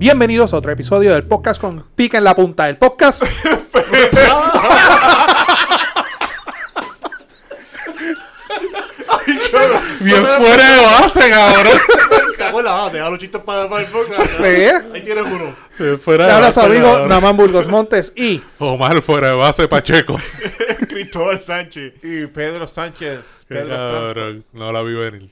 Bienvenidos a otro episodio del podcast con Pica en la Punta. El podcast. Bien fuera de base, cabrón. Cago en la base, deja los chistes para, para el podcast. Sí. Ahí tienes uno. Bien fuera de habla su base, amigo. Namán Burgos Montes y Omar fuera de base, Pacheco. Cristóbal Sánchez. Y Pedro Sánchez. Pedro Sánchez. cabrón, no la vi venir.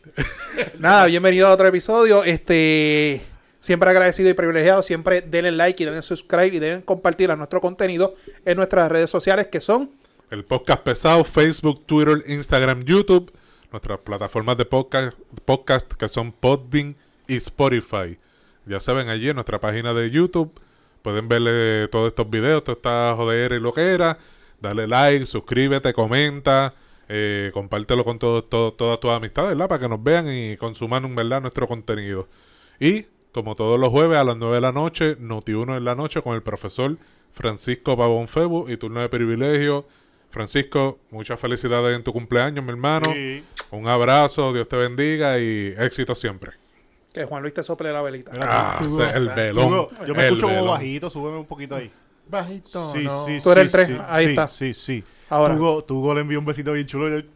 nada, bienvenido a otro episodio. Este. Siempre agradecido y privilegiado. Siempre denle like y denle subscribe y denle compartir a nuestro contenido en nuestras redes sociales que son. El podcast pesado, Facebook, Twitter, Instagram, YouTube. Nuestras plataformas de podcast, podcast que son Podbean y Spotify. Ya saben, allí en nuestra página de YouTube pueden verle todos estos videos, toda esta joder y lo que era. Dale like, suscríbete, comenta, eh, compártelo con todo, todo- todas tus amistades, ¿verdad? Para que nos vean y consuman, verdad, nuestro contenido. Y, como todos los jueves a las 9 de la noche, Noti1 en la noche con el profesor Francisco Pavón Febu y turno de privilegio. Francisco, muchas felicidades en tu cumpleaños, mi hermano. Sí. Un abrazo, Dios te bendiga y éxito siempre. Que Juan Luis te sople la velita. Ah, Tú- el velón. Yo me escucho como velón. bajito, súbeme un poquito ahí. Bajito, Sí, no. sí, Tú eres sí, el tres, sí, ahí sí, está. Sí, sí. Ahora. Tugo, Tugo le envió un besito bien chulo. y yo-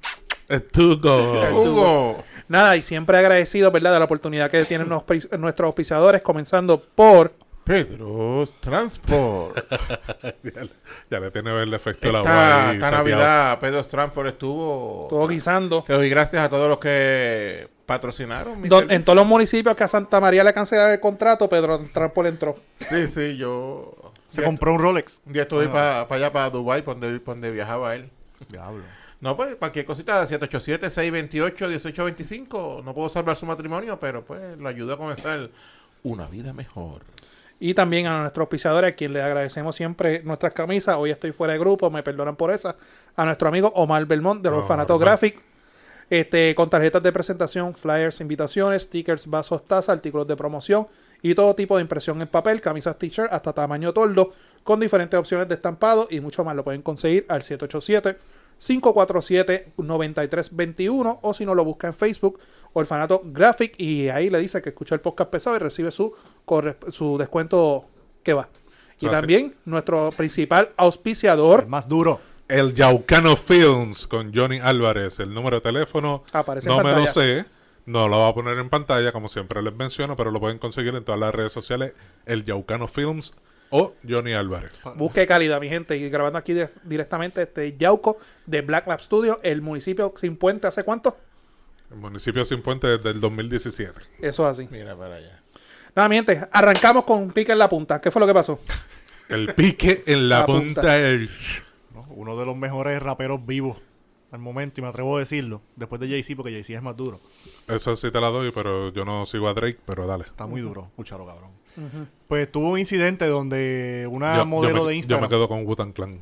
Es tu go. Hugo. Nada, y siempre agradecido, ¿verdad?, de la oportunidad que tienen los nuestros auspiciadores, comenzando por. Pedro's Transport. ya, le- ya le tiene el efecto de la esta, esta. Navidad, Pedro's Transport estuvo. Todo guisando. Le doy gracias a todos los que patrocinaron. mi Don- servicio. en todos los municipios que a Santa María le cancelaron el contrato, Pedro Trampol entró. Sí, sí, yo. Se compró un Rolex. Un día estuve para allá, para Dubai, donde, donde viajaba él. Diablo. No, pues cualquier cosita, 787-628-1825. No puedo salvar su matrimonio, pero pues lo ayuda a comenzar una vida mejor. Y también a nuestros auspiciadores, a quien le agradecemos siempre nuestras camisas. Hoy estoy fuera de grupo, me perdonan por esa. A nuestro amigo Omar Belmont del Oh, Orfanato Omar. Graphic. Este, con tarjetas de presentación, flyers, invitaciones, stickers, vasos, tazas, artículos de promoción y todo tipo de impresión en papel, camisas t-shirt hasta tamaño tordo, con diferentes opciones de estampado y mucho más. Lo pueden conseguir al 787-547-9321 o si no lo busca en Facebook, Orfanato Graphic y ahí le dice que escucha el podcast pesado y recibe su, su descuento que va. Y sí. también nuestro principal auspiciador El más duro. El Yaucano Films con Johnny Álvarez. El número de teléfono Aparece en no me lo sé. No lo voy a poner en pantalla, como siempre les menciono, pero lo pueden conseguir en todas las redes sociales. El Yaucano Films o Johnny Álvarez. Busque calidad, mi gente. Y grabando aquí de- directamente este Yauco de Black Lab Studio, el municipio sin puente, ¿hace cuánto? El municipio Sin Puente desde el 2017. Eso es así. Mira para allá. Nada, mi gente, arrancamos con un pique en la punta. ¿Qué fue lo que pasó? El pique en la, La punta. punta. Uno de los mejores raperos vivos al momento, y me atrevo a decirlo. Después de Jay-Z, porque Jay-Z es más duro. Eso sí te la doy, pero yo no sigo a Drake, pero dale. Está muy duro. Escúchalo, cabrón. Pues tuvo un incidente donde una Yo- yo modelo me, de Yo Instagram. me quedo con Wutan Clan.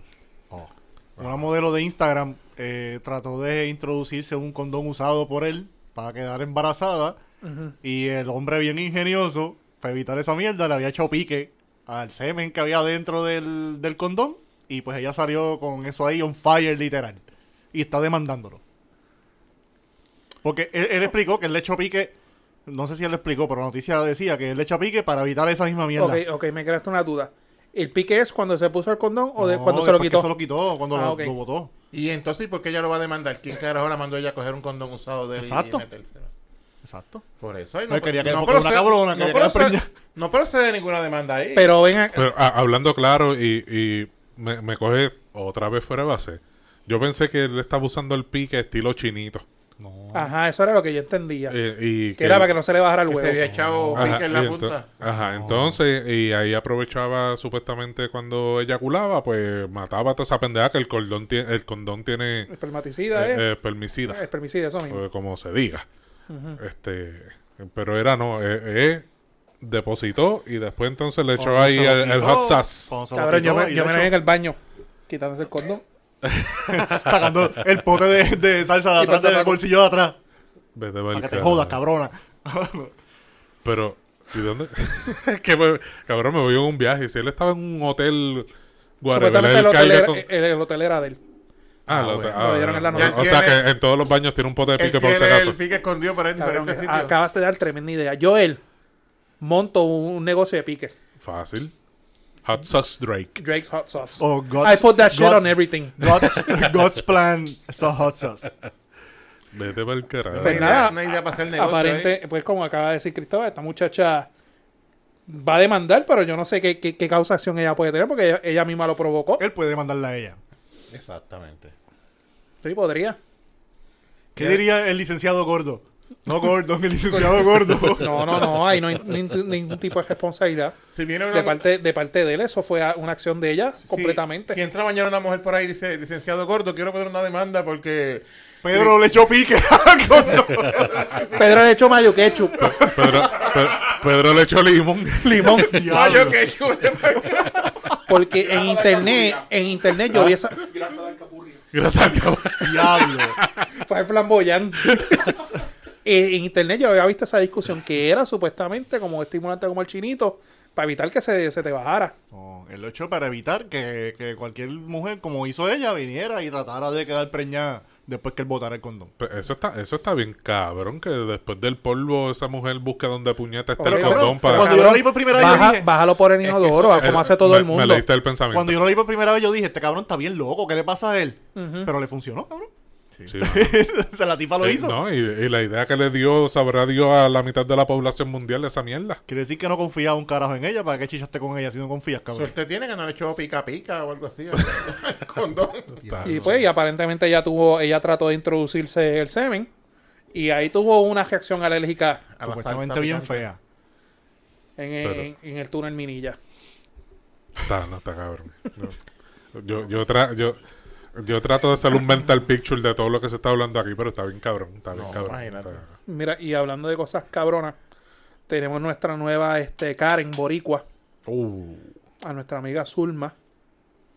Una modelo de Instagram eh, trató de introducirse un condón usado por él para quedar embarazada. Y el hombre bien ingenioso, para evitar esa mierda, le había hecho pique al semen que había dentro del, del condón. Y pues ella salió con eso ahí on fire literal. Y está demandándolo. Porque él, él explicó que él le echó pique. No sé si él lo explicó, pero la noticia decía que él le echó pique para evitar esa misma mierda. Ok, ok, me creaste una duda. ¿El pique es cuando se puso el condón o de No, cuando se lo quitó? Se lo quitó, cuando Ah, lo, ok. lo botó. Y entonces, ¿por qué ella lo va a demandar? ¿Quién carajo la mandó ella a coger un condón usado de él Exacto. y metérselo? Exacto. Por eso. ay, No, quería que- porque procede- una cabrona, no, procede, preña. no procede ninguna demanda ahí. Pero ven a- Pero, a- hablando claro y, y me, me coge otra vez fuera de base. Yo pensé que él estaba usando el pique estilo chinito. No. Ajá, eso era lo que yo entendía. Eh, y que era para que no se le bajara el que se huevo. había echado Ajá, pique en la ento- punta. Ajá, entonces, y ahí aprovechaba supuestamente cuando eyaculaba, pues mataba a toda esa pendeja que el cordón tiene, el condón tiene Espermaticida, eh, ¿eh? eh, permicida, Espermicida, eso mismo. eh, como se diga. Este, pero era no, eh, eh, depositó y después entonces le echó ahí el, hot sauce. Cabrón, yo me, yo me en el baño quitándose el condón. sacando el pote de, de salsa de Y atrás del bolsillo de atrás. Vete Para que te jodas, cabrona. Pero, ¿y dónde? que me- cabrón, me voy a un viaje. Si él estaba en un hotel, Supuestamente el él hotel, con- el, el hotel era de él. Ah, Ah, lo, bueno. ah, Lo dieron en la noticia. O sea que en todos los baños tiene un pote de Él pique por si acaso. el pique escondido por ahí en Cabrón, diferentes sitios. acabas de dar tremenda idea. Joel, monto un negocio de pique. Fácil. Hot Sauce Drake. Drake's Hot Sauce. Oh, God's, I put that shit God's- on everything. God's, God's plan so hot sauce. Vete para el carajo. Pues nada, una idea para hacer negocio Aparente, pues como acaba de decir Cristóbal, esta muchacha va a demandar, pero yo no sé qué, qué, qué causa acción ella puede tener porque ella, ella misma lo provocó. Él puede mandarla a ella. Exactamente. Sí, podría. ¿Qué diría el licenciado gordo? No gordo, el licenciado gordo. No, no, no, ahí no hay nin- ningún tipo de responsabilidad. Si viene una De parte, de parte de él, eso fue una acción de ella completamente. Si entra mañana una mujer por ahí y dice, licenciado gordo, quiero poner una demanda porque Pedro le echó pique al gordo. Pedro le echó mayo ketchup, Pedro, Pe- Pedro le echó limón. limón. Mayo acá. Porque en internet, en internet yo vi esa. Gracias al cabrón. Diablo. Fue el flamboyán. Eh, en internet yo había visto esa discusión que era supuestamente como estimulante como el chinito para evitar que se, se te bajara. No, él lo echó para evitar que, que cualquier mujer, como hizo ella, viniera y tratara de quedar preñada después que él botara el condón. Pues Eso está, eso está bien cabrón, que después del polvo esa mujer busca donde puñeta esté Pero, el condón para... cuando yo lo leí por primera vez, yo Baja- dije- bájalo por el que inodoro, eso- como Eh, hace todo me- el mundo. Me leíste el pensamiento. Cuando yo lo leí por primera vez, yo dije, este cabrón está bien loco, ¿qué le pasa a él? Pero le funcionó, cabrón. Sí, mano. o sea, la tipa lo Eh, hizo. no, y, y la idea que le dio, sabrá Dios a la mitad de la población mundial de esa mierda. Quiere decir que no confía un carajo en ella, ¿para qué chichaste con ella si no confías, cabrón? Suerte tiene que no le echó pica pica o algo así. Condón. Y pues, y aparentemente ella tuvo, ella trató de introducirse el semen. Y ahí tuvo una reacción alérgica Supuestamente bien fea. en, en- en el túnel Minilla. Está, no está cabrón. No. Yo, yo, tra- yo, yo trato de hacer un mental picture de todo lo que se está hablando aquí, pero está bien cabrón. Está bien No, cabrón. imagínate. Está- Mira, y hablando de cosas cabronas, tenemos nuestra nueva este, Karen Boricua, Uh, a nuestra amiga Zulma.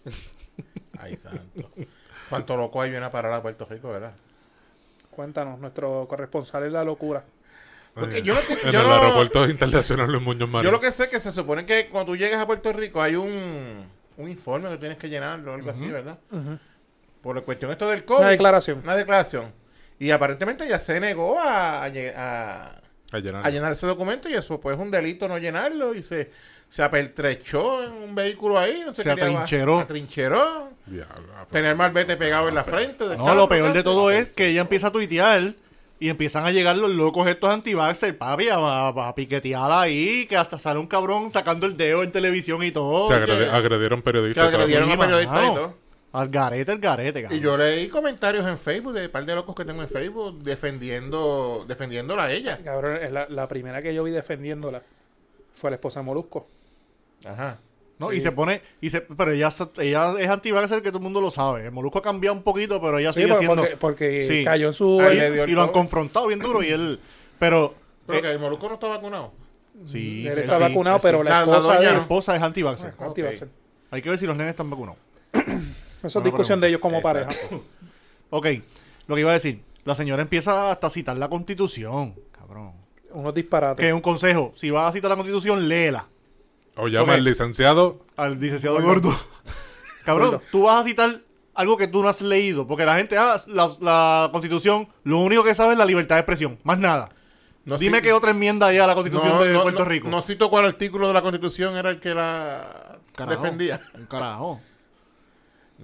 Ay, santo. Cuánto loco hay viene a parar a Puerto Rico, ¿verdad? Cuéntanos, nuestro corresponsal es la locura. Porque eh, yo no- en yo el no- aeropuerto internacional Luis Muñoz Marín. Yo lo que sé es que se supone que cuando tú llegas a Puerto Rico hay un, un informe que tienes que llenarlo o algo así, ¿verdad? Por la cuestión esto del COVID. Una declaración. Una declaración. Y aparentemente ya se negó a, a lle- a- A llenar. a llenar ese documento y eso pues es un delito no llenarlo y se, se apertrechó en un vehículo ahí. No se, Se atrincheró. Atrincheró. Diablo, ah. Tener malvete pegado en la frente. de No, lo peor de todo es que ella empieza a tuitear y empiezan a llegar los locos estos anti-vaxxer, papi, a, a, a piquetear ahí, que hasta sale un cabrón sacando el dedo en televisión y todo. Se agredi- agredieron periodistas. y todo. agredieron a periodistas y todo. Al garete, el garete, cabrón. Y yo leí comentarios en Facebook de un par de locos que tengo en Facebook defendiendo defendiéndola a ella. Cabrón, es la, la primera que yo vi defendiéndola fue la esposa de Molusco. Ajá. ¿no? Y se pone, y se, pero ella, ella es anti-vaxxer que todo el mundo lo sabe. El Molusco ha cambiado un poquito, pero ella Sí, sigue por- siendo... porque, porque Sí. cayó en su... Ahí y, el lo han confrontado bien duro y él... Pero... Pero eh, que el Molusco no está vacunado. sí, él sí, está sí, vacunado, sí. pero la, La- la esposa doña de La esposa es anti-vaxxer. Ah, anti-vaxxer. Hay que ver si los nenes están vacunados. Eso es discusión de ellos como Exacto. pareja. Ok, lo que iba a decir. La señora empieza hasta a citar la constitución. Cabrón. Unos disparates. Que un consejo. Si vas a citar la constitución, léela. O llama al licenciado. Al licenciado gordo. Cabrón, Gordo. tú vas a citar algo que tú no has leído. Porque la gente, ah, la, la constitución, lo único que sabe es la libertad de expresión. Más nada. No Dime qué otra enmienda hay a la constitución no, de no, Puerto no- Rico. No cito cuál artículo de la Constitución era el que la Carajo. defendía. Un carajo.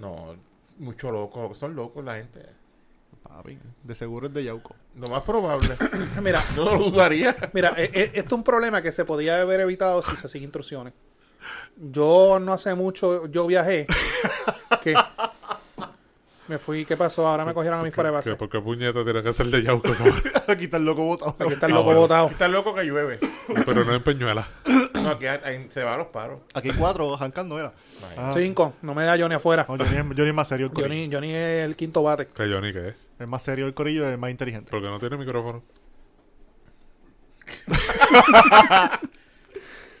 No, mucho loco. Son locos la gente. Papi, de seguro es de Yauco. Lo más probable. Mira, Yo no lo dudaría. Mira, e- e- esto es un problema que se podía haber evitado si se siguen instrucciones. Yo no hace mucho, yo viajé. que me fui, ¿qué pasó? Ahora me cogieron a mí fuera de base. porque puñeta tiene que ser de Yauco, cabrón. Aquí está el loco botado. Aquí está el Ah, loco bueno. botado. Está loco que llueve. Pero no en Peñuela. No, aquí hay- hay- se va a los paros. Aquí hay cuatro arrancando, era. Ah, Cinco, no me da Johnny afuera. no, Johnny, es- Johnny es más serio el corillo. Johnny, Johnny es el quinto bate. Que Johnny, ¿qué es? Es más serio el corillo y es más inteligente. Porque no tiene micrófono.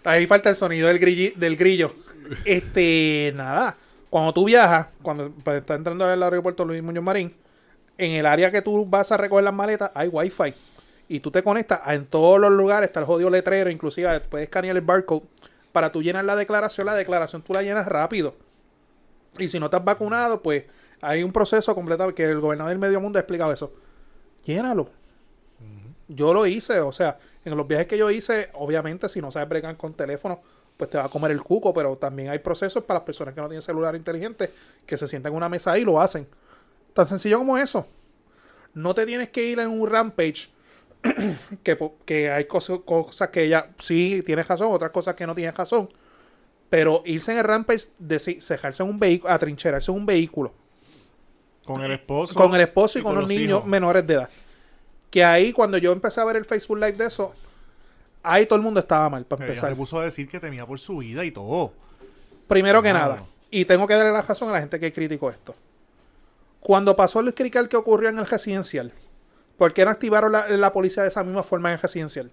Ahí falta el sonido del, grilli- del grillo. Este, nada. Cuando tú viajas, cuando pues, estás entrando al aeropuerto Luis Muñoz Marín, en el área que tú vas a recoger las maletas hay wifi. Y tú te conectas a- en todos los lugares, está el jodido letrero, inclusive puedes escanear el barcode. Para tú llenar la declaración, la declaración tú la llenas rápido. Y si no estás vacunado, pues hay un proceso completo que el gobernador del medio mundo ha explicado eso. Llénalo. Yo lo hice, o sea, En los viajes que yo hice, obviamente, si no sabes bregar con teléfono, pues te va a comer el cuco, pero también hay procesos para las personas que no tienen celular inteligente que se sientan en una mesa ahí y lo hacen. Tan sencillo como eso. No te tienes que ir en un rampage que, que hay cosas, cosas que ella sí tiene razón, otras cosas que no tiene razón. Pero irse en el rampage de dejarse en un vehículo, atrincherarse en un vehículo Con el esposo. con el esposo y, con, los, niños hijos. menores de edad. Que ahí, cuando yo empecé a ver el Facebook Live de eso, ahí todo el mundo estaba mal, para Ella empezar. se puso a decir que temía por su vida y todo. Primero que nada, y tengo que darle la razón a la gente que criticó esto. Cuando pasó el crical que ocurrió en el residencial, ¿por qué no activaron la, la policía de esa misma forma en el residencial?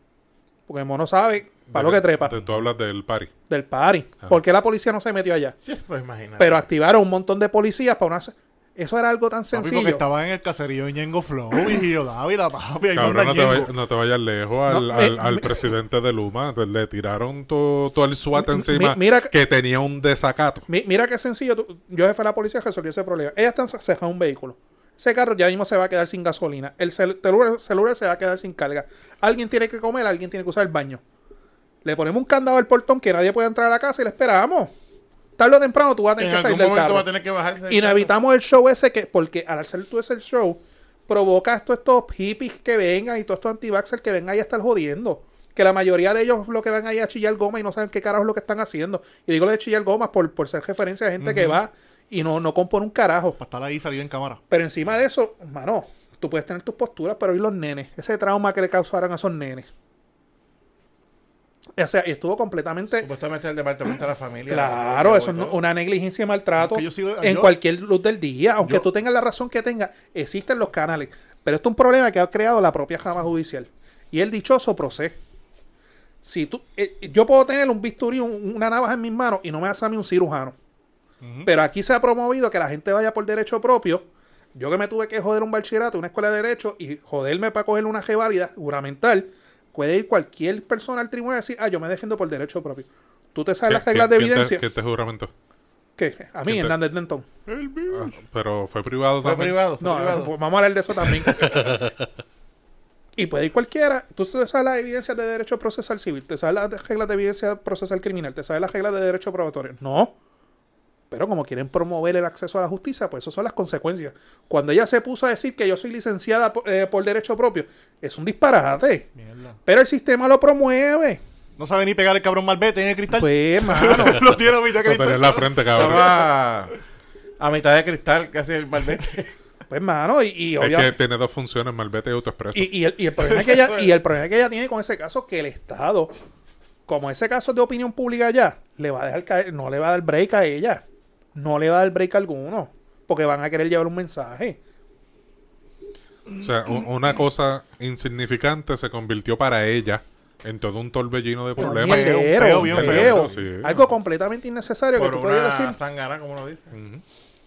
Porque el mono sabe para lo que trepa Tú hablas del party. del party. ¿Por qué la policía no se metió allá? Sí, pues imagínate. Pero activaron un montón de policías para una... Eso era algo tan Papi, porque sencillo. estaba en el caserío de Ñengo Flow y Giro Dávila, papi. Cabrón, no te, vayas, no te vayas lejos al, No, al- me- presidente de Luma. Pues Le tiraron todo, todo el SWAT Mi- encima mira que- tenía un desacato. Mi- mira qué sencillo. tú- yo jefe de la policía resolvió ese problema. Ella está cejando un vehículo. Ese carro ya mismo se va a quedar sin gasolina. El cel- celular, celular se va a quedar sin carga. Alguien tiene que comer, alguien tiene que usar el baño. Le ponemos un candado al portón que nadie puede entrar a la casa y le esperamos. Tarde o temprano tú vas a tener en que salir del carro. va a tener que bajarse. del Y no evitamos el show ese que, porque al hacer tú ese show, provocas todos estos hippies que vengan y todos estos anti que vengan ahí a estar jodiendo. Que la mayoría de ellos lo que van ahí a chillar goma y no saben qué carajo es lo que están haciendo. Y digo lo de chillar goma por, por ser referencia de gente que va y no, no compone un carajo. Para estar ahí y salir en cámara. Pero encima de eso, mano, tú puedes tener tus posturas, pero y los nenes, ese trauma que le causaron a esos nenes. O sea, estuvo completamente Supuestamente el departamento de la familia. Claro, la- eso es una negligencia y maltrato Es que yo sigo- en yo- cualquier luz del día. Aunque yo- tú tengas la razón que tenga, existen los canales. Pero esto es un problema que ha creado la propia Jama Judicial. Y el dichoso procede. Si tú, eh, yo puedo tener un bisturí, un- una navaja en mis manos y no me hace a mí un cirujano. Pero aquí se ha promovido que la gente vaya por derecho propio. Yo que me tuve que joder un bachillerato, una escuela de derecho y joderme para coger una válida juramental, puede ir cualquier persona al tribunal y decir, ah, yo me defiendo por derecho propio. Tú te sabes las ¿Qué- reglas de quién te- evidencia. quién te juramentó? ¿Qué? A mí, ¿Quién te- Hernández Denton. Ah, pero fue privado Fue también. privado, fue No, privado. pues vamos a hablar de eso también. y puede ir cualquiera. Tú sabes las evidencias de derecho procesal civil, te sabes las reglas de evidencia procesal criminal, te sabes las reglas de derecho probatorio. No. Pero como quieren promover el acceso a la justicia, pues esas son las consecuencias. Cuando ella se puso a decir que yo soy licenciada por, eh, por derecho propio, es un disparate. Mierda. Pero el sistema lo promueve. No sabe ni pegar el cabrón malvete en el cristal. Pues, mano. lo tiene a mitad de Lo cristal. en la frente, cabrón. Estaba a mitad de cristal, casi el malvete. Pues, mano. Y, y Es que obviamente. tiene dos funciones, Malvete y Autoexpreso. Y, y el, y el problema que ella, y el problema que ella tiene con ese caso que el Estado, como ese caso es de opinión pública ya, le va a dejar caer, no le va a dar break a ella. No le va a dar break a alguno. Porque van a querer llevar un mensaje. O sea, una cosa insignificante se convirtió para ella en todo un torbellino de problemas. mierdero, bien feo. sí. Algo completamente innecesario que por tú podías una decir. sangana, como lo dice. Ujú.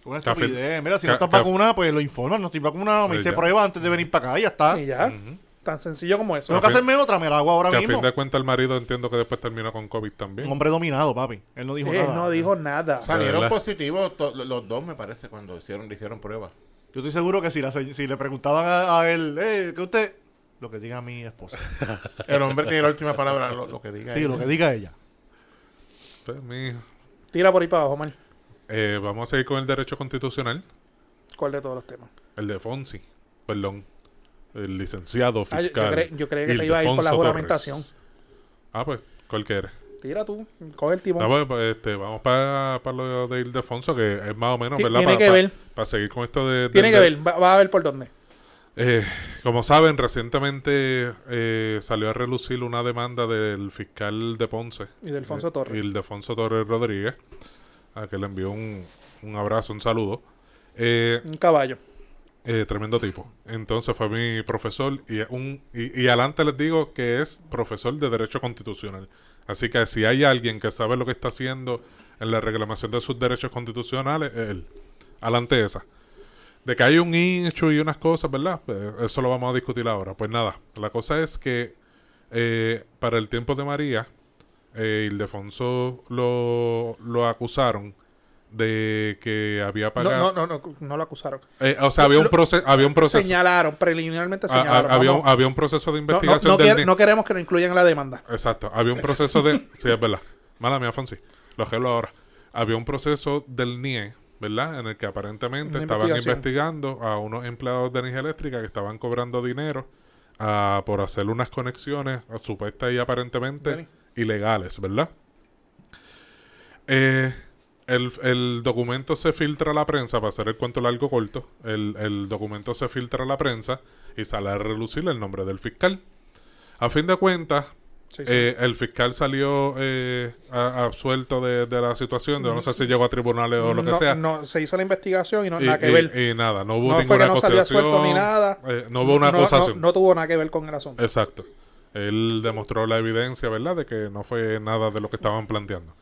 Una Café- estupidez. Mira, si no estás vacunada, pues lo informan. No estoy vacunado, me hice prueba antes de venir para acá y ya está. Y ya. Tan sencillo como eso. Tengo que A hacerme otra, me la hago ahora Que a mismo. fin de cuentas el marido entiendo que después terminó con COVID también. Un hombre dominado, papi. Él no dijo Él nada. no dijo nada. Salieron positivos to- los dos, me parece, cuando hicieron, le hicieron pruebas. Yo estoy seguro que si, la se- si le preguntaban a, a él, eh, que usted, lo que diga mi esposa. El hombre tiene la última palabra, lo, lo que diga. Sí, ella. lo que diga ella. Pues, mijo. Tira por ahí para abajo, man. Eh, vamos a seguir con el derecho constitucional. ¿Cuál de todos los temas? El de Fonsi. Perdón. El licenciado Ah, yo- yo fiscal. cre- yo que te Ildefonso iba a ir por la Torres. juramentación. Ah, pues, ¿cuál que eres? Tira tú. Coge el timón. Ah, pues, pues, este, vamos para lo de Ildefonso, que es más o menos, tiene Pa- que ver. Para seguir con esto de... Tiene que ver. Va, va a ver por dónde. Eh, como saben, recientemente eh, salió a relucir una demanda del fiscal de Ponce. Y de Alfonso Torres. Y el de Alfonso Torres Rodríguez, a que le envió un, un abrazo, un saludo. Eh, Un caballo. Eh, tremendo tipo. Entonces fue mi profesor y, un, y, y adelante les digo que es profesor de Derecho Constitucional. Así que si hay alguien que sabe lo que está haciendo en la reclamación de sus derechos constitucionales, es él. Adelante esa. De que hay un hecho y unas cosas, ¿verdad? Pues eso lo vamos a discutir ahora. Pues nada, la cosa es que eh, para el tiempo de María, eh, Ildefonso lo, lo acusaron de que había No, pagado. no, no, no, no lo acusaron. Eh, o sea, había un proceso, había un proceso, Señalaron, preliminarmente ah, ah, señalaron. había, un, había un proceso de No, no, investigación no del no queremos que lo incluyan en la demanda. Exacto, había un proceso de, sí es verdad. Mala mía, Fonsi. Lo arreglo ahora. Había un proceso del NIE, ¿verdad? En el que aparentemente Una estaban investigación. investigando a unos empleados de energía eléctrica que estaban cobrando dinero ah, por hacer unas conexiones supuestas y aparentemente Dani. ilegales, ¿verdad? Eh, el, el documento se filtra a la prensa, para hacer el cuento largo corto, el, el documento se filtra a la prensa y sale a relucir el nombre del fiscal. A fin de cuentas, Sí, sí. eh, el fiscal salió eh, a- absuelto de, de la situación, no sé si llegó a tribunales o lo que no, sea. no, se hizo la investigación y no y, nada que y- ver. y nada, no hubo No fue ninguna que no acusación. ni nada. eh, no hubo una acusación. No, tuvo nada que ver con el asunto. Exacto. Él demostró la evidencia, ¿verdad? De que no fue nada de lo que estaban planteando.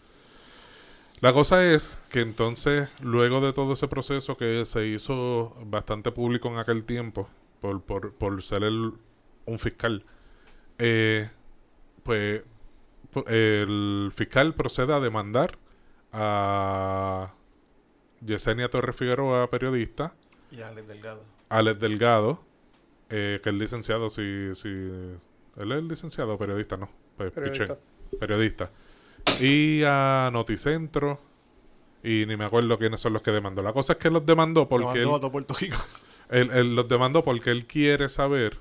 La cosa es que entonces, luego de todo ese proceso que se hizo bastante público en aquel tiempo, por, por, por ser el, un fiscal, eh, pues pu- el fiscal procede a demandar a Yesenia Torres Figueroa, periodista, Y Alex Delgado. Alex Delgado, eh, que es licenciado, si, si él es licenciado o periodista, no, pues, Periodista. piché, periodista. Y a Noticentro, y ni me acuerdo quiénes son los que demandó. La cosa es que los demandó porque él, a todo Puerto Rico. él- él los demandó porque él quiere saber,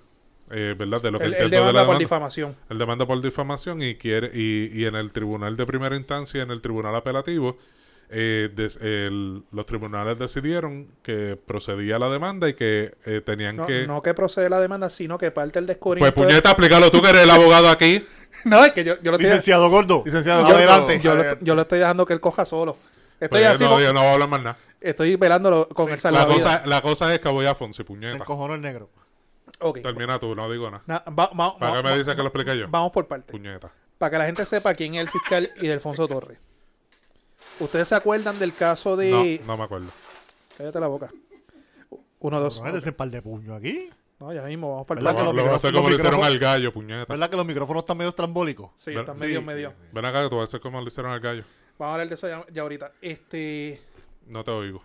eh, ¿verdad? De lo que Él, él, él trató de la demanda por demanda. difamación. Él demanda por difamación y quiere y, y en el tribunal de primera instancia, en el tribunal apelativo, eh, des- el- los tribunales decidieron que procedía la demanda y que eh, tenían No, que... no que procede la demanda, sino que parte el Pues descubrimiento. de- puñeta, explícalo tú que eres el abogado aquí. No, es que yo, yo lo estoy, Licenciado Gordo. Licenciado yo, adelante. yo lo, yo lo estoy dejando que él coja solo. Estoy Pues así, no, con- yo no voy a hablar más nada. estoy velándolo con el La salvavidas. cosa, la cosa es que voy a Fonsi, Se puñeta. encojonó el negro. Termina tú, no digo nada. Na- va- va- ¿Para va- qué me dices que lo explique yo? Vamos por partes. Puñeta. Para que la gente sepa quién es el fiscal y de Alfonso Torres. ¿Ustedes se acuerdan del caso de... No, no me acuerdo. Cállate la boca. Uno, dos. No metes el par de puño aquí. No, ya mismo, vamos para el ¿Verdad Lo, parque. los lo a hacer micrófonos- como le hicieron al gallo, puñeta. ¿Verdad que los micrófonos están medio estrambólicos? Sí, Ver- está sí, medio, medio. Ven acá que tú vas a hacer como le hicieron al gallo. Vamos a hablar de eso ya, ya ahorita. Este... No te oigo.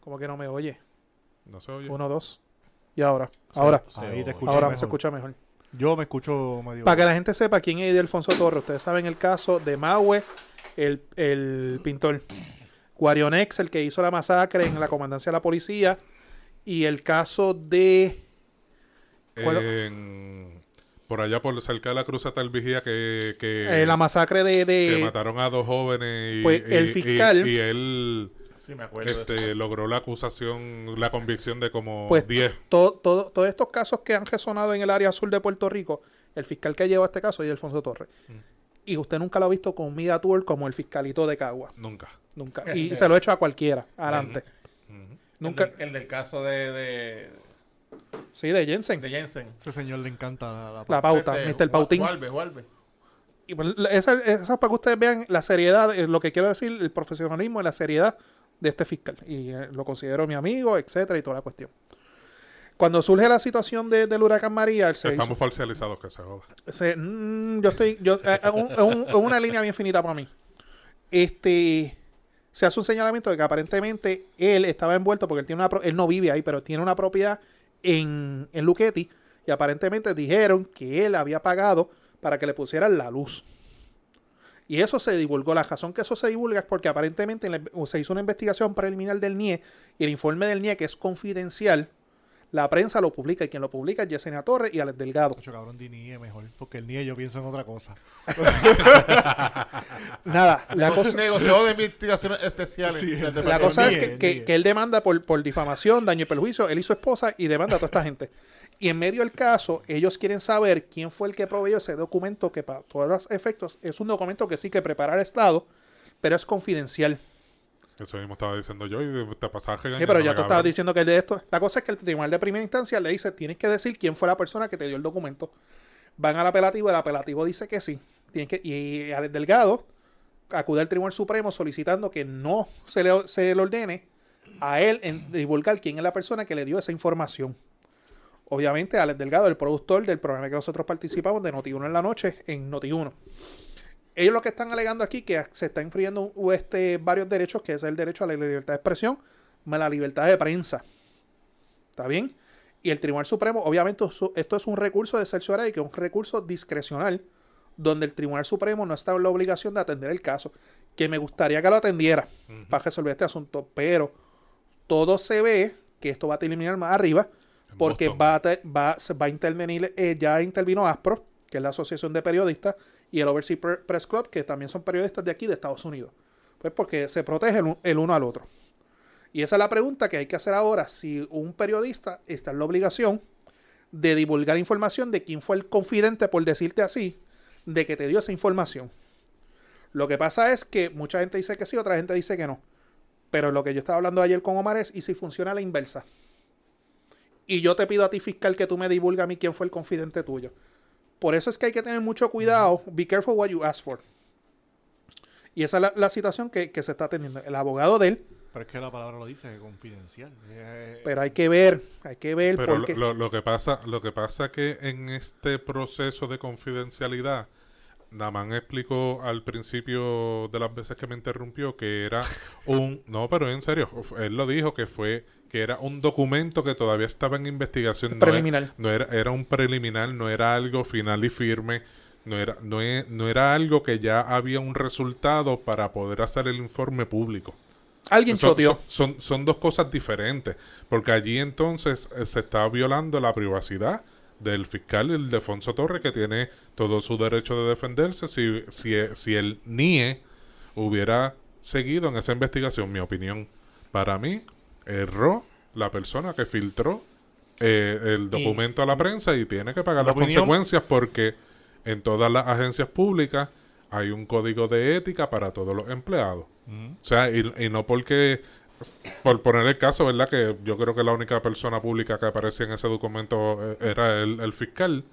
Como que no me oye. No se oye. Uno, dos. Y ahora. Ahora. Ahí te escucho Ahora mejor. se escucha mejor. Yo me escucho medio... Para que la gente sepa quién es Alfonso Torres, ustedes saben el caso de Maue, el, el pintor. Guarionex, el que hizo la masacre en la comandancia de la policía. Y el caso de. ¿Cuál- En- por allá por cerca de la cruzata del vigía que, que, eh, la masacre de. de- que mataron a dos jóvenes y, Pues, y- el fiscal- y, él Sí, me acuerdo este, logró la acusación, la convicción de como Pues 10. todo- todo- todos estos casos que han resonado en el área sur de Puerto Rico, el fiscal que lleva este caso es Alfonso Torres. Mm. Y usted nunca lo ha visto con Mida Tour como el fiscalito de Cagua. Nunca. Nunca. Y se lo he hecho a cualquiera. Adelante. Nunca. El, del, el del caso de, de, Sí, de Jensen. de Jensen. Ese señor le encanta la... la- La pauta, Este, Mr. Pautín. Jualve, Jualve. Y pues, esa es para que ustedes vean la seriedad, eh, lo que quiero decir, el profesionalismo y la seriedad de este fiscal. Y eh, lo considero mi amigo, etcétera, y toda la cuestión. Cuando surge la situación de- del huracán María, el Estamos parcializados, que se joda. se- mm, yo estoy, yo, eh, es un- es un- es una línea bien finita para mí. Este, se hace un señalamiento de que aparentemente él estaba envuelto porque él tiene una, pro- él no vive ahí, pero tiene una propiedad en, en Luquetti y aparentemente dijeron que él había pagado para que le pusieran la luz. Y eso se divulgó. La razón que eso se divulga es porque aparentemente se hizo una investigación preliminar del NIE y el informe del NIE, que es confidencial, la prensa lo publica y quien lo publica es Yesenia Torres y Alex Delgado. Mucho cabrón de NIE mejor, porque el NIE yo pienso en otra cosa. Nada, la cosa, Negociador de investigaciones especiales. Sí, la cosa es que, que- que él demanda por, por difamación, daño y perjuicio, él y su esposa, y demanda a toda esta gente. Y en medio del caso, ellos quieren saber quién fue el que proveyó ese documento, que para todos los efectos es un documento que sí que prepara el Estado, pero es confidencial. Eso mismo estaba diciendo yo y te pasaba Sí, pero ya tú estabas diciendo que el de esto. La cosa es que el tribunal de primera instancia le dice: tienes que decir quién fue la persona que te dio el documento. Van al apelativo, el apelativo dice que sí. Tienen que, y Alex Delgado acude al Tribunal Supremo solicitando que no se le, se le ordene a él en divulgar quién es la persona que le dio esa información. Obviamente, Alex Delgado, el productor del programa que nosotros participamos de Noti1 en la noche, en Noti1. Ellos lo que están alegando aquí que se está infringiendo este, varios derechos, que es el derecho a la libertad de expresión, más la libertad de prensa. ¿Está bien? Y el Tribunal Supremo, obviamente, esto es un recurso de cerciorar y que es un recurso discrecional, donde el Tribunal Supremo no está en la obligación de atender el caso. Que me gustaría que lo atendiera para resolver este asunto, pero todo se ve que esto va a terminar más arriba, En porque Boston. va a, va, va a intervenir, eh, ya intervino ASPRO, que es la Asociación de Periodistas, y el Overseas Pre- Press Club, que también son periodistas de aquí, de Estados Unidos. Pues porque se protegen el uno al otro. Y esa es la pregunta que hay que hacer ahora, si un periodista está en la obligación de divulgar información de quién fue el confidente, por decirte así, de que te dio esa información. Lo que pasa es que mucha gente dice que sí, otra gente dice que no. Pero lo que yo estaba hablando ayer con Omar es, ¿y si funciona la inversa? Y yo te pido a ti, fiscal, que tú me divulgues a mí quién fue el confidente tuyo. Por eso es que hay que tener mucho cuidado. Be careful what you ask for. Y esa es la, la situación que, que se está teniendo. El abogado de él, Pero es que la palabra lo dice, confidencial. Eh, pero hay que ver, hay que ver Pero lo, porque... lo- lo que pasa, lo que pasa que en este proceso de confidencialidad, Namán explicó al principio de las veces que me interrumpió que era un, no, pero en serio, él lo dijo que fue que era un documento que todavía estaba en investigación, no, Preliminar. no era, era un preliminar, no era algo final y firme, no era, no, e- no era algo que ya había un resultado para poder hacer el informe público. Alguien Son, son, son- son dos cosas diferentes, porque allí entonces eh, se está violando la privacidad del fiscal Ildefonso Torres, que tiene todo su derecho de defenderse si, si, eh, si el NIE hubiera seguido en esa investigación, mi opinión. Para mí, erró la persona que filtró eh, el documento a la prensa y tiene que pagar La las opinión- consecuencias porque en todas las agencias públicas hay un código de ética para todos los empleados. O sea, y, y no porque, por poner el caso, ¿verdad? Que yo creo que la única persona pública que aparecía en ese documento eh, era el, el fiscal.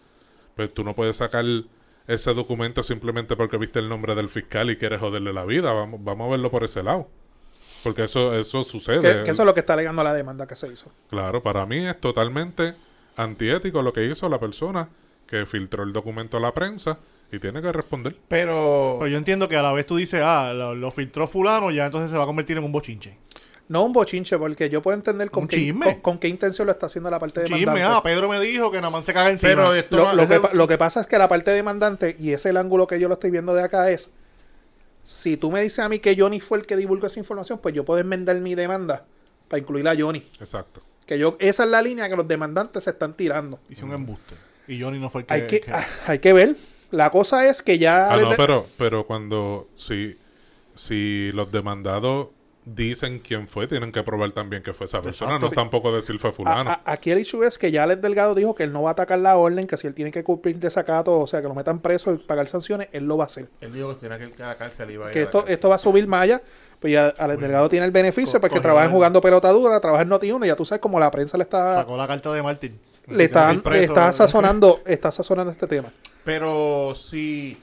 Pues tú no puedes sacar ese documento simplemente porque viste el nombre del fiscal y quieres joderle la vida. Vamos, vamos a verlo por ese lado. Porque eso, eso sucede. Que, que eso es lo que está alegando la demanda que se hizo. Claro, para mí es totalmente antiético lo que hizo la persona que filtró el documento a la prensa y tiene que responder. Pero, Pero yo entiendo que a la vez tú dices, ah, lo, lo filtró fulano, ya entonces se va a convertir en un bochinche. No un bochinche, porque yo puedo entender con, qué, chisme. con, con qué intención lo está haciendo la parte Chisme, demandante. ah, Pedro me dijo que nada más se caga encima. pero esto Lo, no- lo que, ese- lo que pasa es que la parte demandante, y es el ángulo que yo lo estoy viendo de acá, es si tú me dices a mí que Johnny fue el que divulgó esa información, pues yo puedo enmendar mi demanda para incluir a Johnny. Exacto. Que yo, esa es la línea que los demandantes se están tirando. Hice un embuste. Y Johnny no fue el que... Hay que, que- ah, hay que ver. La cosa es que ya. Ah, no, de- pero, pero cuando si, si los demandados dicen quién fue, tienen que probar también que fue esa persona. Exacto. no tampoco decir fue fulano. a- aquí el issue es que ya Alex Delgado dijo que él no va a atacar la orden, que si él tiene que cumplir desacato, o sea, que lo metan preso y pagar sanciones, él lo va a hacer. Él dijo que si tenía que ir a la cárcel iba a ir que a la esto, cárcel. esto va a subir malla. Pues ya Alex Delgado tiene el beneficio Co- porque cogió trabaja el- jugando pelota dura, trabaja en Noti1, ya tú sabes como la prensa le está Sacó la carta de Martín. le está, Tiene le está sazonando, está sazonando este tema. Pero si.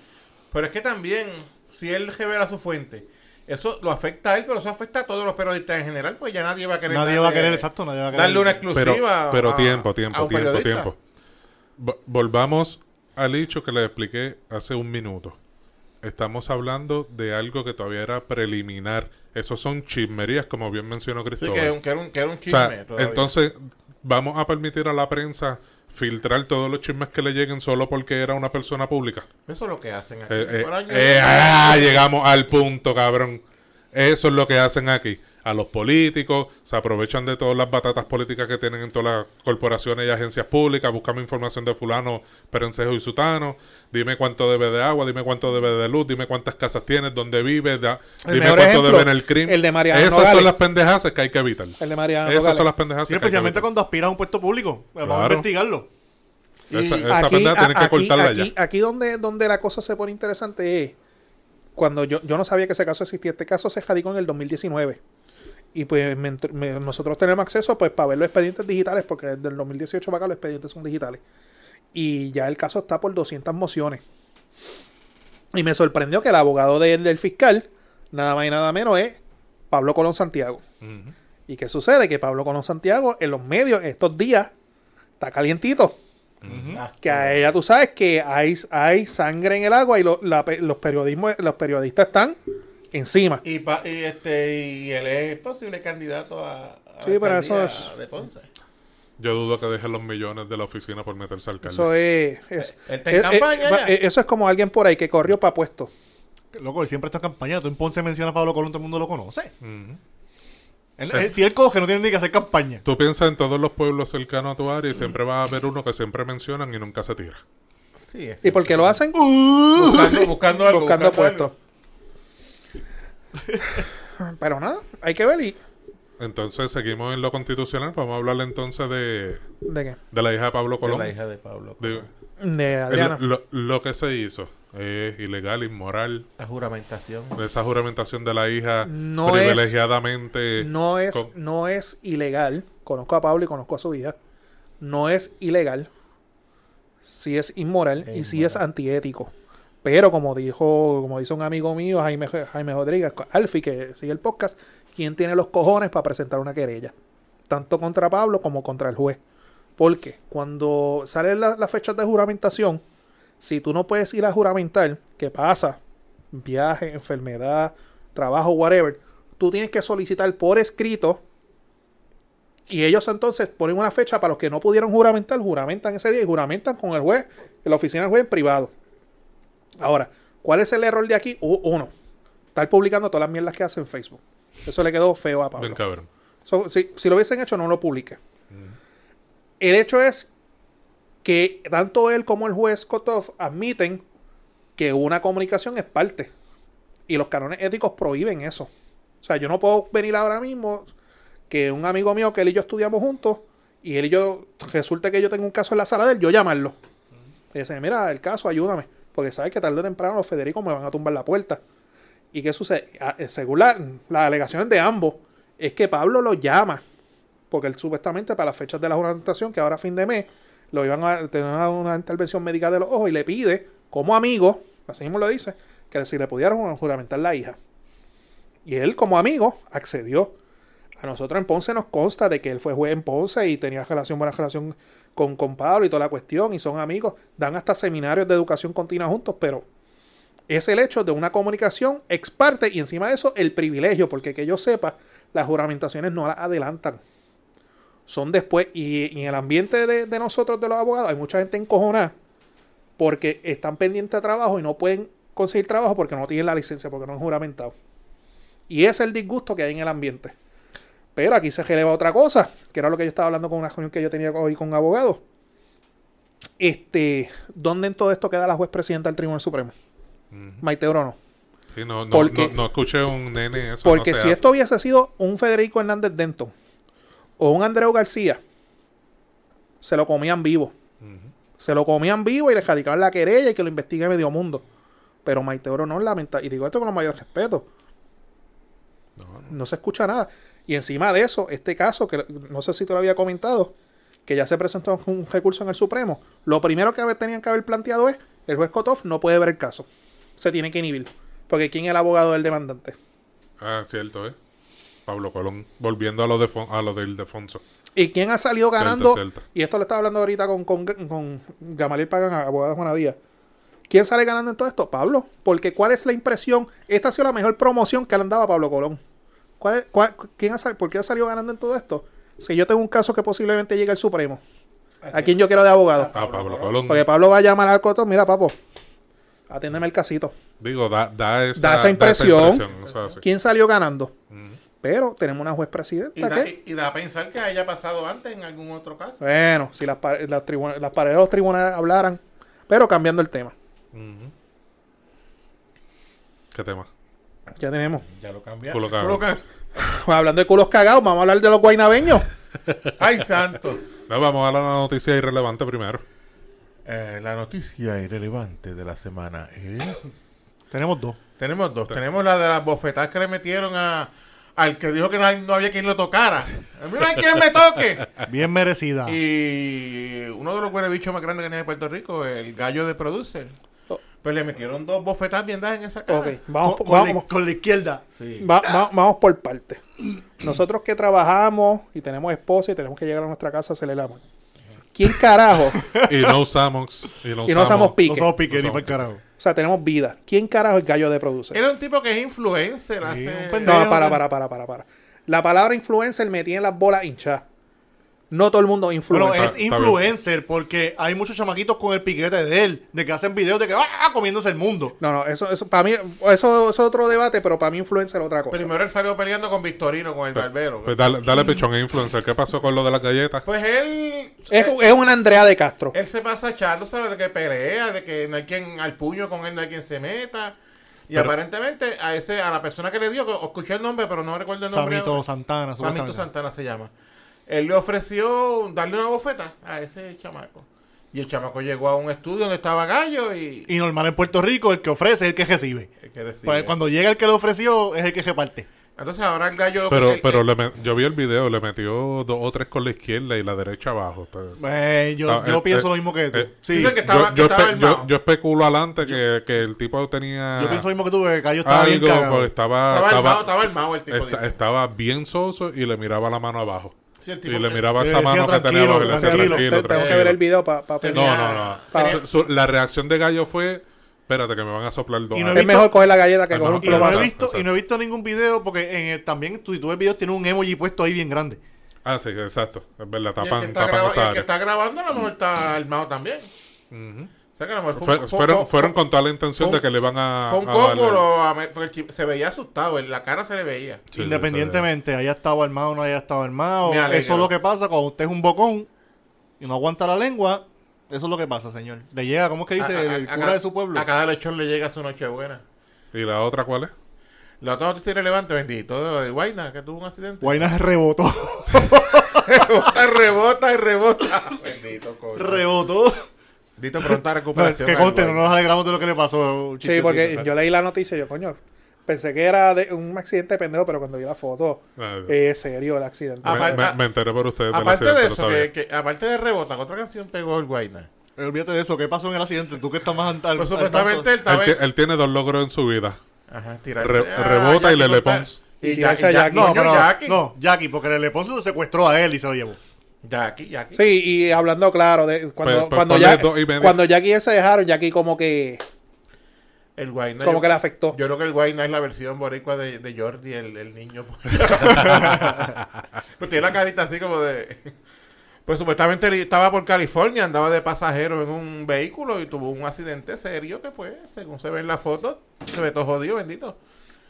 Pero es que también, si él revela su fuente, eso lo afecta a él, pero eso afecta a todos los periodistas en general, pues ya nadie va a querer. Nadie va a darle- querer, exacto, nadie va a querer. Darle una pero exclusiva. pero a- tiempo, a tiempo, un tiempo, tiempo. Vo- volvamos al hecho que le expliqué hace un minuto. Estamos hablando de algo que todavía era preliminar. Esos son chismerías, como bien mencionó Sí, Cristóbal. que, era un- que era un, que era un O chisme. sea, entonces vamos a permitir a la prensa filtrar todos los chismes que le lleguen solo porque era una persona pública. Eso es lo que hacen aquí. Eh, eh, eh, ah, llegamos al punto, cabrón. Eso es lo que hacen aquí. A los políticos, se aprovechan de todas las batatas políticas que tienen en todas las corporaciones y agencias públicas, buscamos información de fulano, perencejo y sutano, dime cuánto debe de agua, dime cuánto debe de luz, dime cuántas casas tienes, dónde vives, da- dime cuánto ejemplo, debe en el crimen. el de Mariano Esas Nogales. son las pendejas que hay que evitar. El de Mariano Esas Nogales. son las pendejas Sí, que hay que especialmente cuando aspira a un puesto público. Vamos a investigarlo. Esa, Y- esa aquí, pendeja tienen que cortarla aquí- ya. aquí donde, donde la cosa se pone interesante es cuando yo, yo no sabía que ese caso existía. Este caso se radicó en el 2019. Y pues me entr- me- nosotros tenemos acceso pues para ver los expedientes digitales, porque desde el 2018 para acá los expedientes son digitales. Y ya el caso está por 200 mociones. Y me sorprendió que el abogado del, del fiscal, nada más y nada menos, es Pablo Colón Santiago. ¿Y qué sucede? Que Pablo Colón Santiago en los medios estos días está calientito. Ah, Que a ella tú sabes que hay, hay sangre en el agua y lo- la los, periodismo, los periodistas están encima. Y, pa- y este y él es posible candidato a, a Sí, pero eso es- de Ponce. Yo dudo que dejen los millones de la oficina por meterse al alcalde. Eso es, campaña es- eh, eso es como alguien por ahí que corrió para puesto. Loco, él siempre está en campaña. Tú en Ponce mencionas a Pablo Colón, todo el mundo lo conoce. Él- él- si él coge, no tiene ni que hacer campaña. Tú piensas en todos los pueblos cercanos a tu área y siempre va a haber uno que siempre mencionan y nunca se tira. Sí, es ¿Y por qué lo hacen? buscando, buscando algo. Buscando buscando puestos. Pero nada, hay que ver y... Entonces seguimos en lo constitucional. Vamos a hablar entonces de, ¿De qué? de la hija de Pablo De Colón. la hija de Pablo. De- De Adriana. lo, lo que se hizo es ilegal, inmoral. La juramentación. Esa juramentación de la hija No es- privilegiadamente. No es, con- no es ilegal. Conozco a Pablo y conozco a su hija. No es ilegal. Sí es inmoral Es y sí es antiético. Pero como dijo, como dice un amigo mío, Jaime, Jaime Rodríguez, Alfie, que sigue el podcast, ¿quién tiene los cojones para presentar una querella? Tanto contra Pablo como contra el juez. Porque cuando salen la- las fechas de juramentación, si tú no puedes ir a juramentar, ¿qué pasa? Viaje, enfermedad, trabajo, whatever. Tú tienes que solicitar por escrito. Y ellos entonces ponen una fecha para los que no pudieron juramentar, juramentan ese día y juramentan con el juez, en la oficina del juez en privado. Ahora, ¿cuál es el error de aquí? Uno, estar publicando todas las mierdas que hace en Facebook. Eso le quedó feo a Pablo. Bien cabrón. So, si, si lo hubiesen hecho, no lo publique. El hecho es que tanto él como el juez Kotov admiten que una comunicación es parte. Y los cánones éticos prohíben eso. O sea, yo no puedo venir ahora mismo que un amigo mío que él y yo estudiamos juntos y él y yo, resulta que yo tengo un caso en la sala de él, yo llamarlo. Y dice, mira, el caso, ayúdame. Porque sabes que tarde o temprano los Federicos me van a tumbar la puerta. ¿Y qué sucede? Ah, eh, Según la- las alegaciones de ambos, es que Pablo lo llama. Porque él supuestamente para las fechas de la juramentación, que ahora fin de mes, lo iban a tener una, una intervención médica de los ojos y le pide, como amigo, así mismo lo dice, que si le pudieran juramentar la hija. Y él, como amigo, accedió. A nosotros en Ponce nos consta de que él fue juez en Ponce y tenía relación, buena relación con, con Pablo y toda la cuestión, y son amigos, dan hasta seminarios de educación continua juntos, pero es el hecho de una comunicación ex parte y encima de eso el privilegio, porque que yo sepa, las juramentaciones no las adelantan. Son después, y, en el ambiente de, de nosotros, de los abogados, hay mucha gente encojonada porque están pendientes de trabajo y no pueden conseguir trabajo porque no tienen la licencia, porque no han juramentado. Y ese es el disgusto que hay en el ambiente. Pero aquí se releva otra cosa, que era lo que yo estaba hablando con una reunión que yo tenía hoy con abogados. Este, ¿dónde en todo esto queda la juez presidenta del Tribunal Supremo? Maite Orono. Sí, no, no, Porque- no, no escuché un nene eso. Porque no si hace. esto hubiese sido un Federico Hernández Denton o un Andreu García, se lo comían vivo. Se lo comían vivo y le radicaban la querella y que lo investigue medio mundo. Pero Maite Oro no lamenta. Y digo esto con el mayor respeto. No, se escucha nada. Y encima de eso, este caso, que no sé si te lo había comentado, que ya se presentó un recurso en el Supremo, lo primero que tenían que haber planteado es, el juez Kotov no puede ver el caso. Se tiene que inhibir. Porque ¿quién es el abogado del demandante? Ah, cierto, ¿eh? Pablo Colón, volviendo a lo, de a lo del Defonso. ¿Y quién ha salido ganando? Celta. Y esto lo estaba hablando ahorita con, con, con Gamaliel Pagan, abogado de Juanadía. ¿Quién sale ganando en todo esto? Pablo. Porque ¿cuál es la impresión? Esta ha sido la mejor promoción que le han dado a Pablo Colón. ¿Cuál, cuál- quién ha ¿Por qué ha salido ganando en todo esto? Si yo tengo un caso que posiblemente llegue al Supremo. ¿A quién yo quiero de abogado? Ah, Pablo Colón. Porque Pablo va a llamar al cotón. Mira, papo, atiéndeme el casito. Digo, da, da esa, Da esa impresión. eso hace. ¿Quién salió ganando? Pero tenemos una juez Y presidenta da, que... y da a pensar que haya pasado antes en algún otro caso. Bueno, si las, las, tribuna- las paredes de los tribunales hablaran. Pero cambiando el tema. ¿Qué tema? Ya tenemos. Ya lo cambiaron. Culo cagado. Culo ca- Hablando de culos cagados, vamos a hablar de los guaynabeños. Ay, santo. No, vamos a la noticia irrelevante primero. Eh, la noticia irrelevante de la semana es... Tenemos dos. Tenemos dos. Tenemos la de las bofetadas que le metieron a, al que dijo que no, no había quien lo tocara. A mí no hay quien me toque. Bien merecida. Y uno de los huele bichos más grandes que tiene Puerto Rico, el gallo de producer. Oh. Pues le metieron dos bofetadas bien dadas en esa cara. Ok, vamos, con, vamos, la, con la izquierda. Sí. va- va- vamos por partes. Nosotros que trabajamos y tenemos esposa y tenemos que llegar a nuestra casa a amor. ¿Quién carajo? Y no usamos. Y no y no usamos No pique. somos pique No ni para el carajo. O sea, tenemos vida. ¿Quién carajo es gallo de producer? Es un tipo que es influencer. Sí, hace... un pendejo. No, para, para, para, para, para. La palabra influencer me tiene las bolas hinchadas. No todo el mundo es Bueno, influencer. es Está- está influencer porque hay muchos chamaquitos con el piquete de él, de que hacen videos de que ¡ah! comiéndose el mundo. No, no, eso, eso para mí, eso, eso es otro debate, pero para mí influencer es otra cosa. Primero él salió peleando con Victorino, con el barbero. Pues dale, dale pichón a influencer. ¿Qué pasó con lo de las galletas? Pues él... es, es una Andrea de Castro. Él se pasa echando, ¿sabes? De que pelea, de que no hay quien al puño con él, no hay quien se meta. Y Pero- aparentemente a ese a la persona que le dio, que escuché el nombre, pero no recuerdo el nombre. Samito. Santana, Samito. Santana se llama. Él le ofreció darle una bofeta a ese chamaco. Y el chamaco llegó a un estudio donde estaba Gallo y... Y normal en Puerto Rico, el que ofrece es el que recibe. hay que decir, Pues cuando llega el que le ofreció, es el que reparte. Entonces ahora el Gallo... Pero, el- pero el- le me- yo vi el video, le metió dos o tres con la izquierda y la derecha abajo. Entonces, Eh, yo yo eh, pienso eh, lo mismo que tú. eh, sí. Dicen que yo, estaba- yo, yo, espe- armado. yo- yo especulo adelante que, que el tipo tenía pienso lo mismo que tú, que Cayo estaba bien algo, cagado. estaba, estaba estaba, armado, estaba armado el tipo, dice. estaba bien soso y le miraba la mano abajo. Sí, el Y le miraba esa mano que tenía abajo y le decía tranquilo. tranquilo, Te- tengo que ver el video para No, Tenía- no, no. tenía- Su- su- la reacción de Gallo fue, espérate que me van a soplar dos. Y no he Es visto- mejor coger la galleta que coger no, un Y no, he plomazo. visto, y no he visto ningún video porque en el- también tú, si tú ves videos tiene un emoji puesto ahí bien grande. Ah, sí, exacto. Es verdad, y el que tapan, está tapan graba- el que está grabando a lo mejor está armado también. Ujú. O sea que a lo mejor fue, Fue- un- fue- fueron, fue- fueron fue- con toda la intención fue de que le van a. Fue un a combo, darle- lo- a me- porque se veía asustado, en la cara se le veía. Sí, Independientemente, haya estado armado o no haya estado armado. Eso es lo que pasa cuando usted es un bocón y no aguanta la lengua. Eso es lo que pasa, señor. Le llega, ¿cómo es que dice? A- a- el cura a- de su pueblo. A cada lechón le llega su noche buena. ¿Y la otra cuál es? La otra noticia relevante, bendito, de Guayna, que tuvo un accidente. Guayna rebotó. rebota, rebota y rebota. bendito, coño. rebotó. Bendito, pronta No, recuperación. que conste, no nos alegramos de lo que le pasó. Sí, porque yo leí la noticia y yo, coño, pensé que era de un accidente pendejo, pero cuando vi la foto, Ah, es serio el accidente. me, aparte- me- me enteré por ustedes. Aparte de eso, que, que- aparte de rebota, otra canción pegó el Guayna. Eh, Olvídate de eso. ¿Qué pasó en el accidente? Tú que estás más al, al- Pues supuestamente él Él, él tiene dos logros en su vida. Ajá, tirarse Re- a rebota y Jackie le le Fontaine. Pons. Y Y Jackie, a Jackie. No, no, Jackie. no, Jackie, porque el Leponzo lo secuestró a él y se lo llevó. Jackie, Jackie. Sí, y hablando claro, de, cuando, Pues- pues cuando, ya, cuando Jackie y él se dejaron, Jackie como que, El Guayna. como yo- que le afectó. Yo creo que el Guayna es la versión boricua de, de Jordi, el, el niño. pues tiene la carita así como de... Pues supuestamente él estaba por California, andaba de pasajero en un vehículo y tuvo un accidente serio que pues, según se ve en la foto, se ve todo jodido, bendito.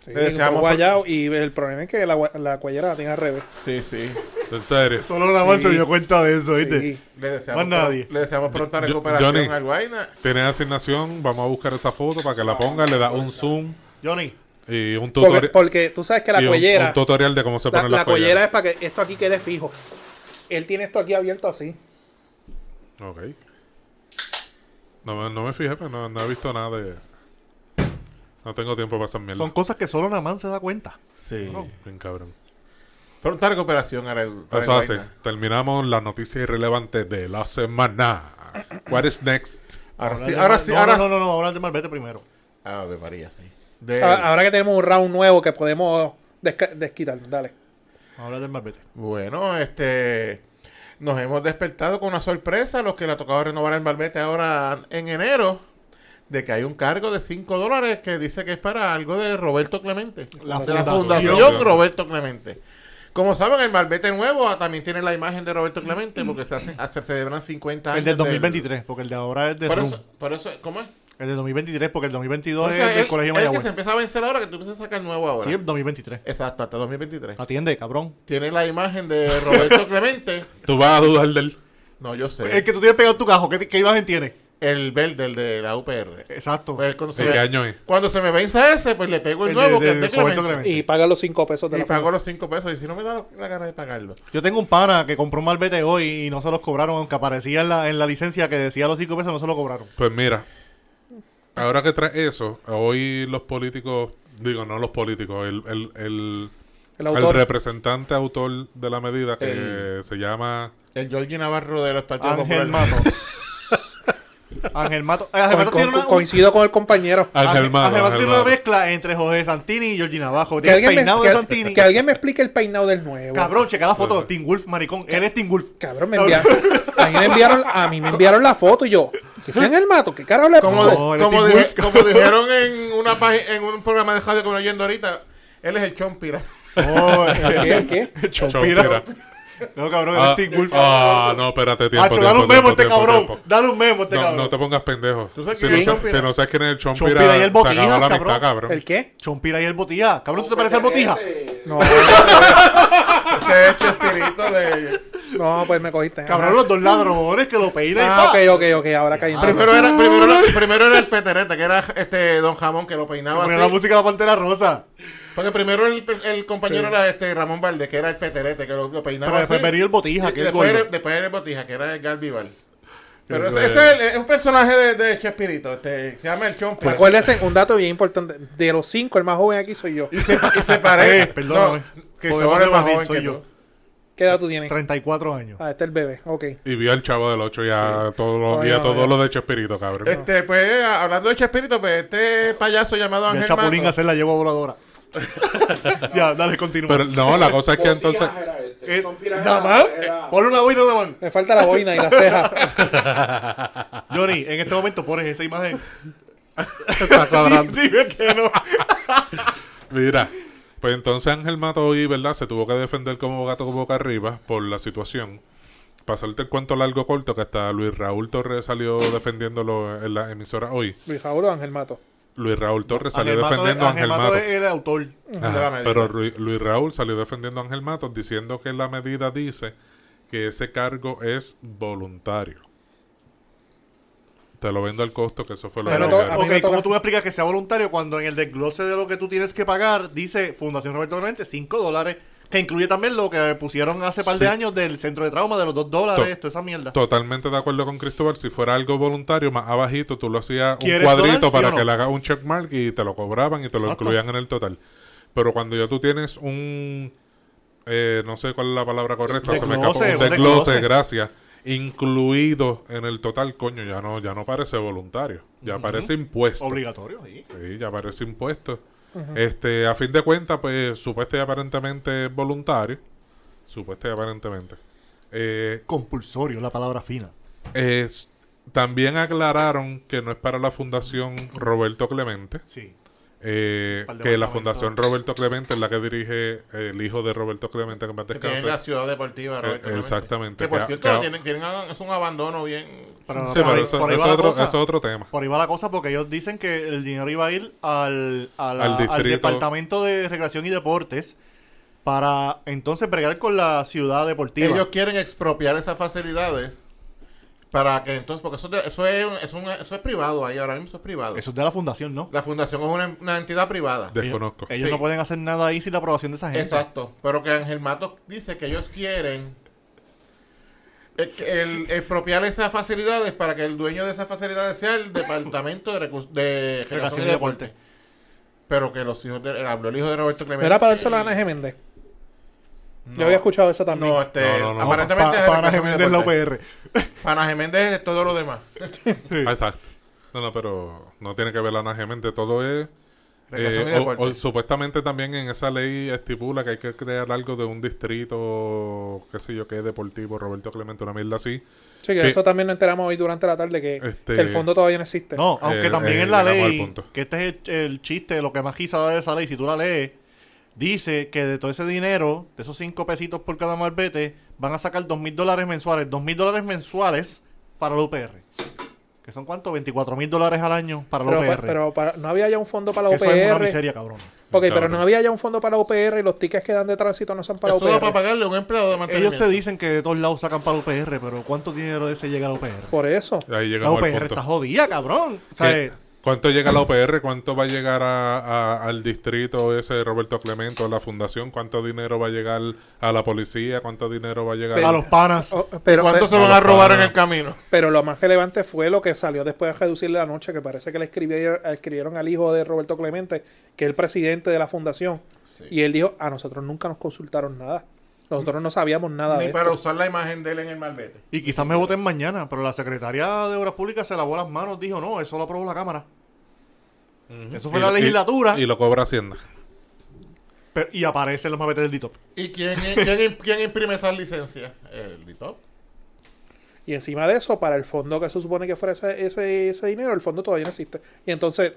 Sí, le deseamos un por- guayao, y el problema es que la, la cuellera la tiene al revés. Sí, sí. En serio. Solo la Sí. se dio cuenta de eso, ¿viste? Sí. Le deseamos, Más nadie. pro- le deseamos pronta recuperación Johnny. al Guayna. Tiene asignación, vamos a buscar esa foto para que la ponga, le da un zoom Johnny, y un Porque, tutorial. porque tú sabes que la un- cuellera, un tutorial de cómo se la, ponen la las cuellera es para que esto aquí quede fijo. Él tiene esto aquí abierto así. Ok. No, me- no me fijé, pero no, no he visto nada de. No tengo tiempo para hacer mierda. son cosas que solo Namán se da cuenta. Sí. Bien cabrón. Pronta recuperación para el, para Eso el hace. Terminamos las noticias irrelevantes de la semana. What is next? Ahora sí, de ahora Mal- sí, no, ahora No, no, no, vamos a hablar de Malvete primero. Ave María, sí. De- Ahora que tenemos un round nuevo que podemos desquitar, dale. Vamos a hablar del Malvete. Bueno, este. Nos hemos despertado con una sorpresa, los que le ha tocado renovar el barbete ahora en enero, de que hay un cargo de 5 dólares que dice que es para algo de Roberto Clemente. La de la fundación. Fundación Roberto Clemente. Como saben, el barbete nuevo ah, también tiene la imagen de Roberto Clemente porque se, hacen, se celebran 50 años. El del 2023, porque el de ahora es de Por eso, por eso, ¿cómo es? El del 2023, porque el 2022 O sea, es del él- Colegio él que Mayagüez. se empieza a vencer ahora, que tú empiezas a sacar nuevo ahora. Sí, el 2023. Exacto, hasta 2023. Atiende, cabrón. Tiene la imagen de Roberto Clemente. Tú vas a dudar del. No, yo sé. El que tú tienes pegado tu cajo, ¿qué, qué imagen tiene? El verde, el de la UPR. Exacto. Pues cuando, se ¿De me, qué año es? cuando se me vence ese, pues le pego el, El nuevo, de- que de es de Roberto Clemente. Clemente. Y paga los cinco pesos de Y la pago los 5 pesos. Y si no me da la gana de pagarlo. Yo tengo un pana que compró un malvete hoy y no se los cobraron, aunque aparecía en la, en la licencia que decía los 5 pesos, no se lo cobraron. Pues mira, ahora que traes eso, hoy los políticos, digo, no los políticos, el, el, el, El representante autor de la medida que El- se llama El Georgie Navarro de los partidos Ángel. Ángel Mato. Ángel Co- Mato co- tiene una, coincido con el compañero. Ángel Mato, Ángel Mato tiene una mezcla entre José Santini y Georgina Abajo. Que alguien, me, peinado de que- Santini. que alguien me explique el peinado del nuevo. Cabrón, checa la foto. Team Wolf, maricón. Él es Team Wolf. Cabrón, me enviaron, a mí me enviaron, a mí me enviaron la foto y yo, que sean el mato, ¿qué carajo le Como, como, dije- como dijeron en una página, en un programa de radio que me oyendo ahorita, él es el chompira. Oh, ¿Qué? ¿Qué? Chompira. Chompira. No, cabrón, Ah, es Team Wolf. ah, no, espérate, tiempo, Hacho, tiempo, dale un memo a tiempo, este tiempo, cabrón. tiempo. Dale un memo a este No, cabrón. no te pongas pendejo. sabes Si quién no, si sabes quién es el Chompira, Chompira y el se Botija, cabrón. ¿El qué? Chompira y el Botija. Cabrón, ¿tú te pareces al Botija? No, Ese es de... no, pues me cogiste. Cabrón, los dos ladrones que lo peinan. y Ah, ok, ok, ok, ahora caí en Primero era, primero, era, primero era el peterete, que era este Don Jamón, que lo peinaba la música de la Pantera Rosa. Porque primero el, el compañero era este Ramón Valdés, que era el peterete, que lo, lo peinaba Pero después venía el Botija, Y que es después, era, después era el Botija, que era el Galvival. Pero ese, ese es, el- es un personaje de, de Chespirito, este, se llama el Chompira. Acuérdense, un dato bien importante. De los cinco, el más joven aquí soy yo. Y se, y se parece. Eh, perdóname. No, que es más joven soy que yo. tú. ¿Qué edad tú tienes? 34 años. Ah, este es el bebé. Ok. Y vio al chavo del 8 y a todo lo, y Oye, a todo oye. lo de Chespirito, cabrón. Este, pues, hablando de Chespirito, pues, este payaso llamado el Ángel Chapulín hacer la yegua voladora. ya, dale, continúa. Pero no, la cosa es que entonces... Es- Nada más. Ponle una boina, nada más. Me falta la boina y la ceja. Johnny, en este momento pones esa imagen. Está cuadrando. Dime que no. Mira, pues entonces Ángel Mato hoy, ¿verdad? Se tuvo que defender como gato boca arriba por la situación. Pasarte el cuento largo corto que hasta Luis Raúl Torres salió defendiéndolo en la emisora hoy. Luis Raúl o Ángel Mato. Luis Raúl Torres salió defendiendo a Ángel Ángel Mato el autor. Ajá, de la medida. pero Ru- Luis Raúl salió defendiendo a Ángel Matos diciendo que la medida dice que ese cargo es voluntario. Te lo vendo al costo, que eso fue lo Pero que mí ok, ¿cómo tú me explicas que sea voluntario cuando en el desglose de lo que tú tienes que pagar dice Fundación Roberto Clemente 5 dólares? Que incluye también lo que pusieron hace par de años del centro de trauma de los 2 dólares, To- toda esa mierda. Totalmente de acuerdo con Cristóbal. Si fuera algo voluntario, más abajito, tú lo hacías un ¿Quieres cuadrito para no? que le hagas un checkmark y te lo cobraban y te lo Exacto. incluían en el total. Pero cuando ya tú tienes un... eh, no sé cuál es la palabra correcta, se me escapó. Un desglose. gracias. Incluido en el total, coño, ya no, ya no parece voluntario. Ya parece impuesto. Obligatorio, sí. Sí, ya parece impuesto. Este, a fin de cuentas, pues, supuesto y aparentemente es voluntario. Supuesto y aparentemente. Eh, Compulsorio, la palabra fina. es- también aclararon que no es para la Fundación Roberto Clemente. Sí. Eh, que la. Fundación Roberto Clemente es la que dirige el hijo de Roberto Clemente, que tiene descanse. la ciudad deportiva, Roberto Eh, Clemente. exactamente, Que por que- cierto, que- tienen, tienen a- es un abandono bien. Pero, Sí, por pero ahí- eso, por es la otro, cosa. eso es otro tema. Por ahí va la cosa porque ellos dicen que el dinero iba a ir al, a la- Al al. Departamento de Recreación y Deportes para entonces bregar con la ciudad deportiva. Ellos quieren expropiar esas facilidades para que entonces, porque eso, de- eso, es, un- es un- eso es privado ahí, ahora mismo eso es privado. Eso es de la fundación, ¿no? La fundación es una, una entidad privada. Desconozco. Ellos Sí. no pueden hacer nada ahí sin la aprobación de esa gente. Exacto. Pero que Ángel Matos dice que ellos quieren eh, el, expropiar esas facilidades para que el dueño de esas facilidades sea el departamento de, recursos de Recreación y Deporte. Pero que los hijos de, habló el hijo de Roberto Clemente. Era para dárselo a Ana G. Yo había escuchado eso también. No, este, No, no, no. aparentemente Pa- es Recreación y Jiménez la. UPR. Pana Geméndez es todo lo demás. Ah, Exacto. No, no, pero no tiene que ver la Mente, todo es... Eh, o- o supuestamente también en esa ley estipula que hay que crear algo de un distrito, qué sé yo, que es deportivo, Roberto Clemente, una mierda así. Sí, que eso también nos enteramos hoy durante la tarde, que, Este- que el fondo todavía no existe. No, aunque Eh, también eh, en la ley, punto. que este es el, el chiste, lo que más quizá de esa ley, si tú la lees, dice que de todo ese dinero, de esos cinco pesitos por cada malvete, van a sacar dos mil dólares mensuales. Dos mil dólares mensuales para la UPR. Que son cuánto? 24 mil dólares al año para la pero, UPR. pero para- no había ya un fondo para la Eso es una UPR. miseria, cabrón. ok, pero no había ya un fondo para la UPR y los tickets que dan de tránsito no son para Eso UPR. para pagarle a un empleado de mantenimiento. Ellos te dicen que de todos lados sacan para la UPR, pero ¿cuánto dinero de ese llega a la UPR? Por eso. Ahí La UPR está jodida, cabrón. O sea. ¿Cuánto llega a la UPR? ¿Cuánto va a llegar a- a- al distrito ese de Roberto Clemente, a la fundación? ¿Cuánto dinero va a llegar a la policía? ¿Cuánto dinero va a llegar a los panas. Oh, pero, ¿Cuánto pero, se van a robar en el camino? pero lo más relevante fue lo que salió después de reducirle la noche, que parece que le escribieron, escribieron al hijo de Roberto Clemente, que es el presidente de la fundación. Y él dijo, a nosotros nunca nos consultaron nada. Nosotros no sabíamos nada de Ni esto. para usar la imagen de él en el malvete. Y quizás me voten mañana, pero la secretaria de Obras Públicas se lavó las manos, dijo, no, eso lo aprobó la Cámara. Eso fue Y la y- legislatura Y, lo cobra Hacienda. pero- y aparecen los mapetes del DITOP. ¿Y quién, quién, quién imprime esas licencias? El DITOP. Y encima de eso, para el fondo que se supone que fuera ese, ese, ese dinero, el fondo todavía no existe. Y entonces,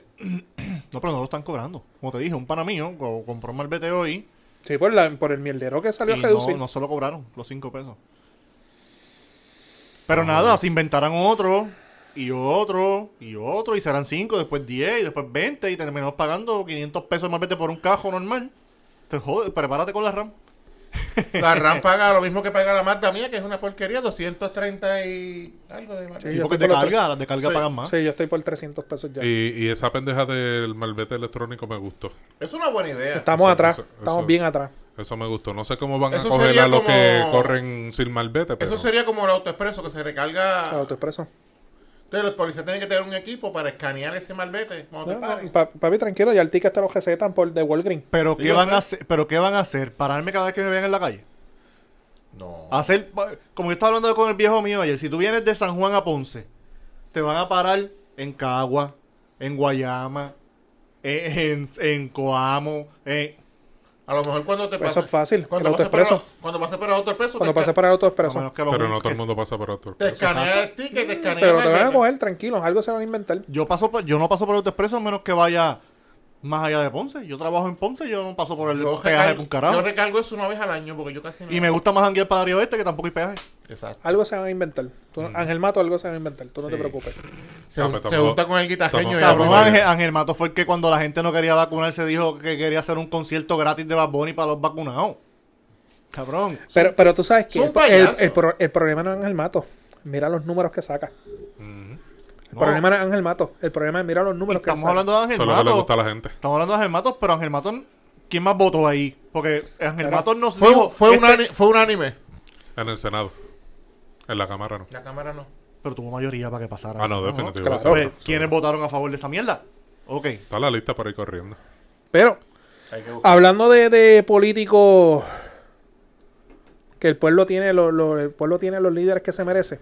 No, pero no lo están cobrando. Como te dije, un pana mío co- compró un malvete hoy sí, por, la, por el mierdero que salió y a reducir. no, no se lo cobraron los 5 pesos. Pero nada, se inventarán otro y otro y otro y serán 5, después 10 y después 20 y terminamos pagando 500 pesos de malvete por un cajo normal. Te jode, prepárate con la RAM. La RAM paga lo mismo que paga la Mazda mía, que es una porquería, 230 y algo de Sí, porque de carga, las de carga Sí. pagan más. Sí, yo estoy por 300 pesos ya. Y, y esa pendeja del malvete electrónico me gustó. Es una buena idea. Estamos Eso- atrás, eso- estamos eso- bien atrás. Eso me gustó. No sé cómo van a coger a los como- que corren sin malvete, pero... Eso sería como el autoexpreso, que se recarga. El autoexpreso. Entonces los policías tienen que tener un equipo para escanear ese malvete cuando No, te no, paren. pa- papi, tranquilo, ya el ticket te lo recetan por de Walgreens. Pero Sí, ¿qué van sé. a hacer? Pero qué van a hacer? Pararme cada vez que me vean en la calle. No. Hacer como yo estaba hablando con el viejo mío ayer, si tú vienes de San Juan a Ponce, te van a parar en Cagua, en Guayama, en, en, en Coamo, en- A lo mejor cuando te Pues pases. eso es fácil, Cuando el autoexpreso. el- Cuando pases por el autoexpreso. Cuando esca- para el a autoexpreso. Pero no todo el mundo pasa por otro. Te escanea el ticket, te escanea Pero el te van a coger tranquilos, algo se van a inventar. Yo paso por- yo no paso por el autoexpreso a menos que vaya más allá de Ponce. Yo trabajo en Ponce, yo no paso por el Yo peaje recargo, con carajo. yo recargo eso una vez al año porque yo casi no. Y me gusta más janguear para el área oeste que tampoco hay peaje. Exacto. Algo se van a inventar. Tú- Mm. Ángel Mato, algo se va a inventar. Tú no te preocupes. Se, estamos- junta con el guitarreño y Cabrón. Ángel, Ángel Mato fue el que cuando la gente no quería vacunarse dijo que quería hacer un concierto gratis de Bad Bunny para los vacunados. Cabrón. Pero, pero tú sabes que el, el pro- el problema no es Ángel Mato. Mira los números que saca. El No. problema no es Ángel Mato. El problema es mira los números que Estamos hablando de Ángel Eso es lo que le Mato. gusta a la gente. Estamos hablando de Ángel Matos, pero Ángel Matos, ¿quién más votó ahí? Porque Ángel Matos nos Fue, dijo... fue, este- fue unánime. En el Senado. En la Cámara no. La cámara no. Pero tuvo mayoría para que pasara. Ah, eso, no. Claro. eso- Pues, ¿quiénes votaron a favor de esa mierda? Ok. Está la lista por ahí corriendo. Pero, hablando de, de políticos que el pueblo tiene, lo- lo- el pueblo tiene los líderes que se merece.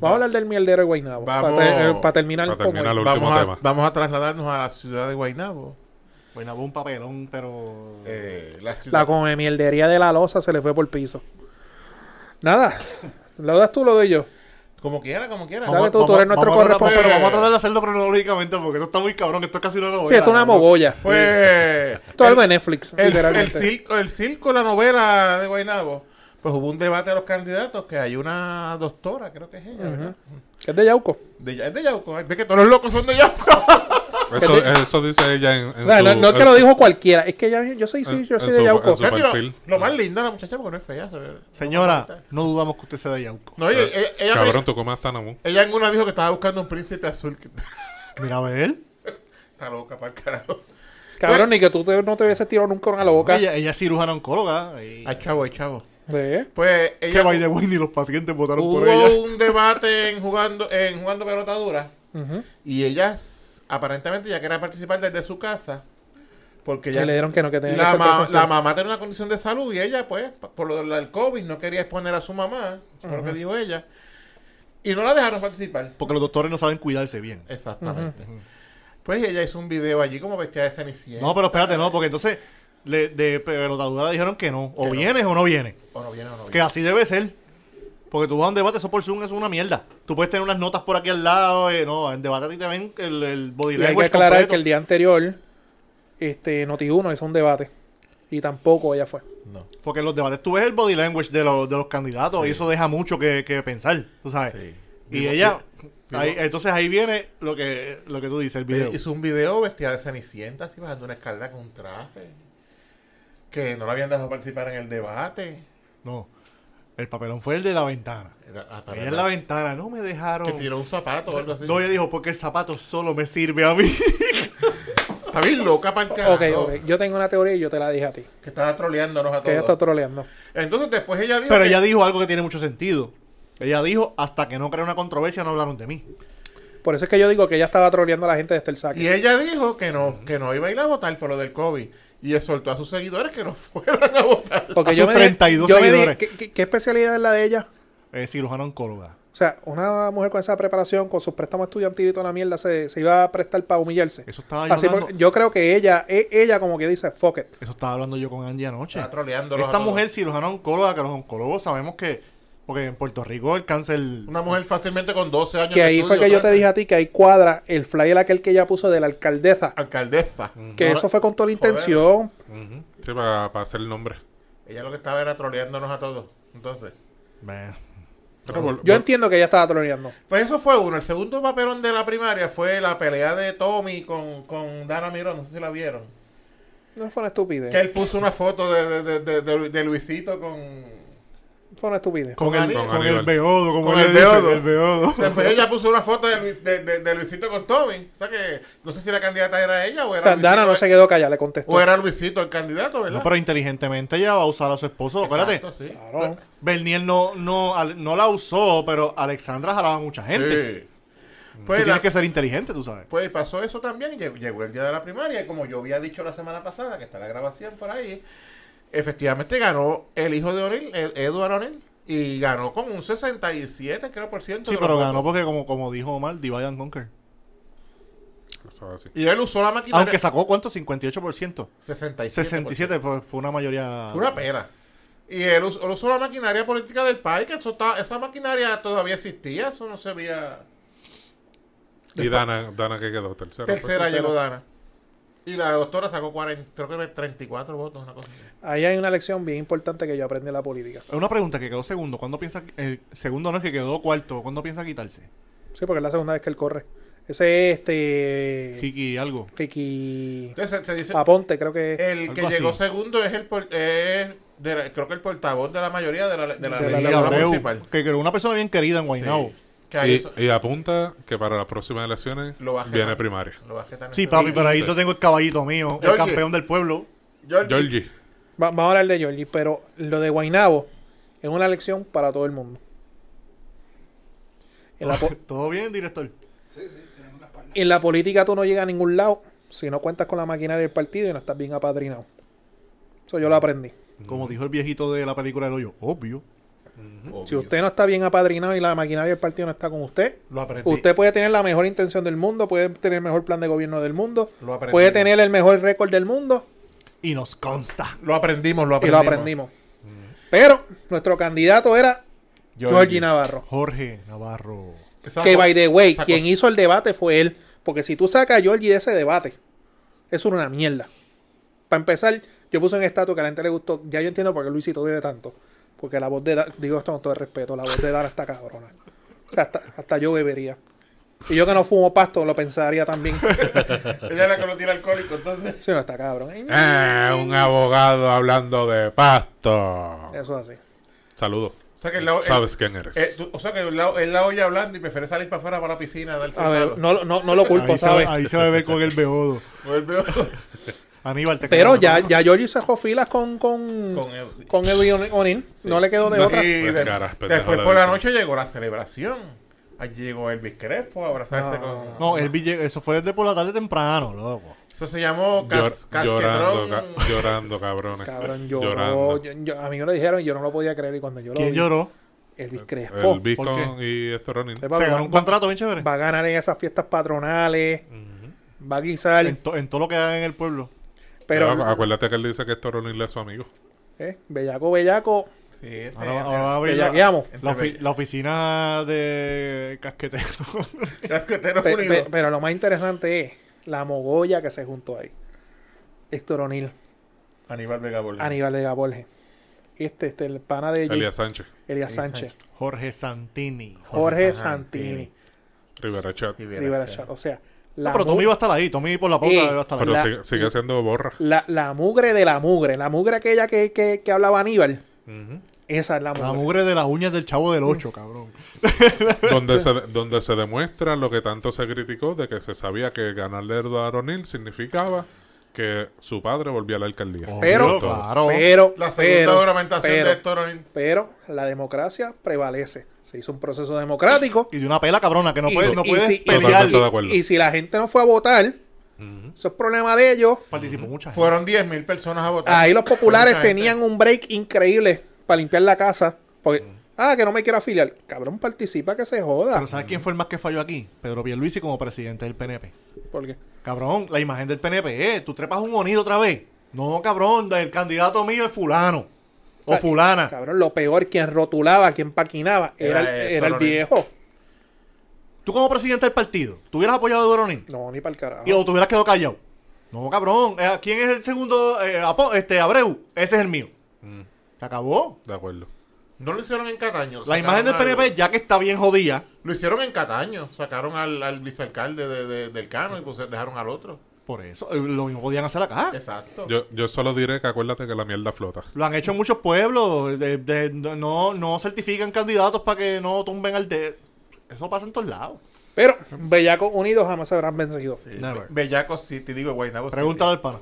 Vamos a hablar del mierdero de Guaynabo. Vamos- Para, para terminar para terminar último Vamos a, tema. vamos a trasladarnos a la ciudad de Guaynabo. Hubo un papelón, pero... Eh, la ciudad. La come mierdería de la losa se le fue por piso. Nada. ¿Lo das tú o lo doy yo? Como quiera, como quiera. Dale tú, tú eres nuestro corresponsal. Pero vamos a tratar de hacerlo cronológicamente porque esto está muy cabrón. Esto es casi una novela. Sí, esto es una mogolla. Pues. Es algo de el, Netflix, el, el circo, el circo, la novela de Guaynabo. Pues hubo un debate de los candidatos que hay una doctora, creo que es ella, ¿verdad? Que es de Yauco. De, es de Yauco. Ve que todos los locos son de Yauco. Eso, eso dice ella en, en O sea, su... no, no es que lo dijo cualquiera. Es que ya, yo soy, sí, en- yo soy de Yauco. lo, lo más linda la muchacha porque no es fea. se ve- Señora, no dudamos que usted sea de Yauco. No, ella, ella, ella, Cabrón, tú comes hasta Namu. ella en una dijo que estaba buscando un príncipe azul. Que Mira, a ver. está loca para el carajo. Cabrón, ni que tú te- no te hubieses tirado nunca a la boca. Ella, ella es cirujana oncóloga. Y... Ay, chavo, ay, chavo. ¿De? Pues Que ella by the way, ni los pacientes votaron por hubo ella. un debate en jugando en jugando pelota dura y ella aparentemente ya quería participar desde su casa porque Que ya le dijeron que no, que tenía que la, ma- mamá tenía una condición de salud y ella pues por lo del COVID no quería exponer a su mamá eso fue lo que dijo ella y no la dejaron participar. Porque los doctores no saben cuidarse bien. exactamente. Pues ella hizo un video allí como vestida de cenicienta. No, pero espérate, no, porque entonces le, de pelotadura le dijeron que no. O Que no. vienes o no vienes. o no viene o no viene Que así debe ser. Porque tú vas a un debate, eso por Zoom es una mierda. Tú puedes tener unas notas por aquí al lado. eh, no, en debate a ti te ven el, el body Y hay que language aclarar completo. que el día anterior, este, Noti1 hizo un debate. Y tampoco ella fue. no Porque en los debates tú ves el body language de, los de los candidatos Sí. y eso deja mucho que, que pensar, tú sabes. sí. Y Vivo- ella, ahí- entonces ahí viene lo que, lo que tú dices, el video. Ella hizo un video vestida de cenicienta así bajando una escalera con un traje que no la habían dejado participar en el debate No, el papelón fue el de la ventana. Era- ah, Ella en la ventana, no me dejaron. que tiró un zapato o algo así. No, ella dijo, porque el zapato solo me sirve a mí. Está bien loca para el carajo. Ok, ok. Yo tengo una teoría y yo te la dije a ti. Que estaba troleándonos a Que ella todos. está troleando. Entonces después ella dijo Pero que- ella dijo algo que tiene mucho sentido. Ella dijo, hasta que no crea una controversia no hablaron de mí. Por eso es que yo digo que ella estaba troleando a la gente desde el saque. y ella dijo que no, que no iba a ir a votar por lo del COVID. Y exhortó a sus seguidores que no fueran a votar. Porque A yo sus me, dije- 32 yo me dije, seguidores. ¿qué, qué, qué especialidad es la de ella? Eh, cirujana oncóloga. O sea, una mujer con esa preparación, con sus préstamos estudiantiles y toda la mierda, se, se iba a prestar para humillarse. Eso estaba yo Así hablando, porque yo creo que ella, e- ella como que dice, fuck it. eso estaba hablando yo con Angie anoche. Está troleándolos Esta mujer cirujana oncóloga, que los oncólogos sabemos que, porque en Puerto Rico el cáncer... Una mujer fácilmente con 12 años Que ahí fue que yo te 13. dije a ti que ahí cuadra el flyer aquel que ella puso de la alcaldesa. Alcaldesa. Que No, eso fue con toda la intención. Sí, para, para hacer el nombre. Ella lo que estaba era troleándonos a todos. Entonces. Pero vol- Yo entiendo que ella estaba troleando. Pues eso fue uno. El segundo papelón de la primaria fue la pelea de Tommy con, con Dana Mirón. No sé si la vieron. No fue una estupidez. Que él puso una foto de, de, de, de- de Luisito con... Fue una estupidez. Con, Con el, Aníbal. con el beodo, como Con él el dice, beodo. el beodo. Después ella puso una foto de, de, de- de Luisito con Tommy. O sea que no sé si la candidata era ella o era Da- Dana no se quedó callada, le contestó. o era Luisito el candidato, ¿verdad? No, pero inteligentemente ella va a usar a su esposo. Exacto, sí. Claro. Bernier no, no, al- no la usó, pero Alexandra jalaba a mucha gente. Sí. Tú Pues, la- tienes que ser inteligente, tú sabes. pues pasó eso también. Llegó, llegó el día de la primaria. Y como yo había dicho la semana pasada, que está la grabación por ahí, efectivamente ganó el hijo de O'Neill, el Edward O'Neill. Y ganó con un 67, creo, por ciento. Sí, pero ganó votos. porque, como, como dijo Omar, divide and conquer. Eso es así. Y él usó la maquinaria. Aunque sacó, ¿cuánto? 58%. 67. 67 fue, fue una mayoría... Fue una pena. Y él usó, él usó la maquinaria política del país, que eso está- esa maquinaria todavía existía, eso no se veía. Y Dana, Dana que quedó tercera. pues. Tercera tercera. llegó Dana. Y la doctora sacó 40, creo que 34 votos, una cosa así. Ahí hay una lección bien importante que yo aprendí en la política. Una pregunta que quedó segundo. ¿Cuándo piensa... El segundo no es que quedó cuarto. ¿Cuándo piensa quitarse? Sí, porque es la segunda vez que él corre. Ese es este. Kiki algo. Kiki. Entonces se, dice, Aponte, creo que es. el que llegó así. segundo es el por- es de la- creo que el portavoz de la mayoría de la, de la, de la municipal. que era una persona bien querida en Guaynabo. Sí. Y, eso- y apunta que para las próximas elecciones Lo viene primaria. lo bajé también. Sí, papi, pero ahí Sí. yo tengo el caballito mío, el campeón del pueblo. Georgie, Georgie. Va- vamos a hablar de Georgie, pero lo de Guainabo es una lección para todo el mundo. En la, po- ¿Todo bien, director? en la política tú no llegas a ningún lado si no cuentas con la maquinaria del partido y no estás bien apadrinado. Eso yo lo aprendí. Como dijo el viejito de la película del hoyo, obvio. Obvio. Si usted no está bien apadrinado y la maquinaria del partido no está con usted, lo usted puede tener la mejor intención del mundo, puede tener el mejor plan de gobierno del mundo, Lo puede tener el mejor récord del mundo Y nos consta. Lo aprendimos, lo y aprendimos. lo aprendimos. Pero nuestro candidato era Georgie Navarro. Jorge Navarro. Que by the way, sacó- quien hizo el debate fue él. Porque si tú sacas a Georgie de ese debate, eso era una mierda. Para empezar, yo puse en estatus que a la gente le gustó. Ya yo entiendo por qué Luisito vive tanto. Porque la voz de Da- digo esto con todo el respeto, la voz de Dana está cabrona. O sea, hasta, hasta yo bebería. Y yo que no fumo pasto lo pensaría también. Ella es la que lo tira alcohólico, entonces. Si no está cabrón. Eh, un abogado hablando de pasto. Eso es así. Saludos. O sea que el lado, el- Sabes quién eres. eh, tú- o sea que el lado, el lado ya hablando y prefiere salir para afuera para la piscina a darse A ver, el no, no, no lo culpo, ahí, ¿sabes? ahí se va a ver con el beodo. Vuelve Aníbal, te Pero ya, ya Georgie cerró filas con, con, con con, el-. No le quedó de Y otra. de- Pues caras, después por la noche llegó la celebración. Allí llegó Elvis Crespo a abrazarse No. con... No, el bille- eso fue desde por la tarde temprano, loco. Eso se llamó Llor- cas llorando, ca- llorando, cabrones. Cabrón, lloró. Llorando. Yo- yo- a mí me lo dijeron y yo no lo podía creer. Y cuando yo lo ¿Quién vi, lloró? Elvis Crespo. El Beacon ¿Por y esto Ronin. Se va, ganó un contrato bien chévere. va a ganar en esas fiestas patronales. Va a guisar. En, to- en todo lo que haga en el pueblo. Pero, Pero acuérdate que él dice que esto Ronin es su amigo. eh, bellaco, bellaco. Sí, este, Ahora, ahora va a abrir la, Bellaqueamos. la ofi- la oficina de casquetero. Casqueteros Pe- pe- pero lo más interesante es la mogolla que se juntó ahí. Héctor O'Neill, Aníbal Vega Borges. Aníbal Vega Borges. Este, este, el pana de Elías Sánchez, Elías Sánchez. Jorge Santini. Jorge Jorge Santini. Santini. Rivera Chat. Rivera Rivera Chat. Chat. O sea, No, la, pero mu- Tommy va a estar ahí. Tommy por la pauta Eh, va a estar ahí. Pero La- sigue, sigue siendo borra. la, la mugre de la mugre. La mugre aquella que, que, que hablaba Aníbal. Esa es la mugre. La mugre de las uñas del chavo del 8, cabrón. donde, se, donde se demuestra lo que tanto se criticó de que se sabía que ganarle a Eduardo O'Neill significaba que su padre volvía a la alcaldía. Pero- Todo. claro. Pero, La segunda pero, juramentación pero, de Héctor pero la democracia prevalece. Se hizo un proceso democrático. Y de una pela cabrona que no Y puede, si- no y puede si- y pelear. Y si la gente no fue a votar, Eso es problema de ellos. Participó mucha gente. Fueron 10.000 personas a votar. Ahí los populares tenían un break increíble para limpiar la casa. Porque, ah, que no me quiero afiliar. Cabrón, participa que se joda. Pero ¿sabes quién fue el más que falló aquí? Pedro Pierluisi como presidente del PNP. ¿Por qué? Cabrón, la imagen del PNP, ¿eh? Tú trepas un Onil otra vez. No, cabrón, el candidato mío es fulano. O sea, fulana. Cabrón, lo peor, quien rotulaba, quien paquinaba, era, Era, el- era el coronel. viejo. Tú como presidente del partido, ¿tú hubieras apoyado a O'Neill? No, ni para el carajo. Y o te hubieras quedado callado. No, cabrón. eh, ¿Quién es el segundo? Eh, este, Abreu. Ese es el mío. Se acabó. De acuerdo. No lo hicieron en Cataño. La imagen del al- PNP, ya que está bien jodida, Lo hicieron en Cataño. Sacaron al, al vicealcalde de, de- del Cano y puse- dejaron al otro. por eso, eh, lo mismo podían hacer acá. Exacto. Yo, yo solo diré que acuérdate que la mierda flota. Lo han hecho en muchos pueblos. de- de- no, no certifican candidatos para que no tumben al de. Eso pasa en todos lados. Pero, Bellacos Unidos jamás se habrán vencido. Sí, Never. Be- Bellaco City, digo Guaynabo. Pregúntale al pana.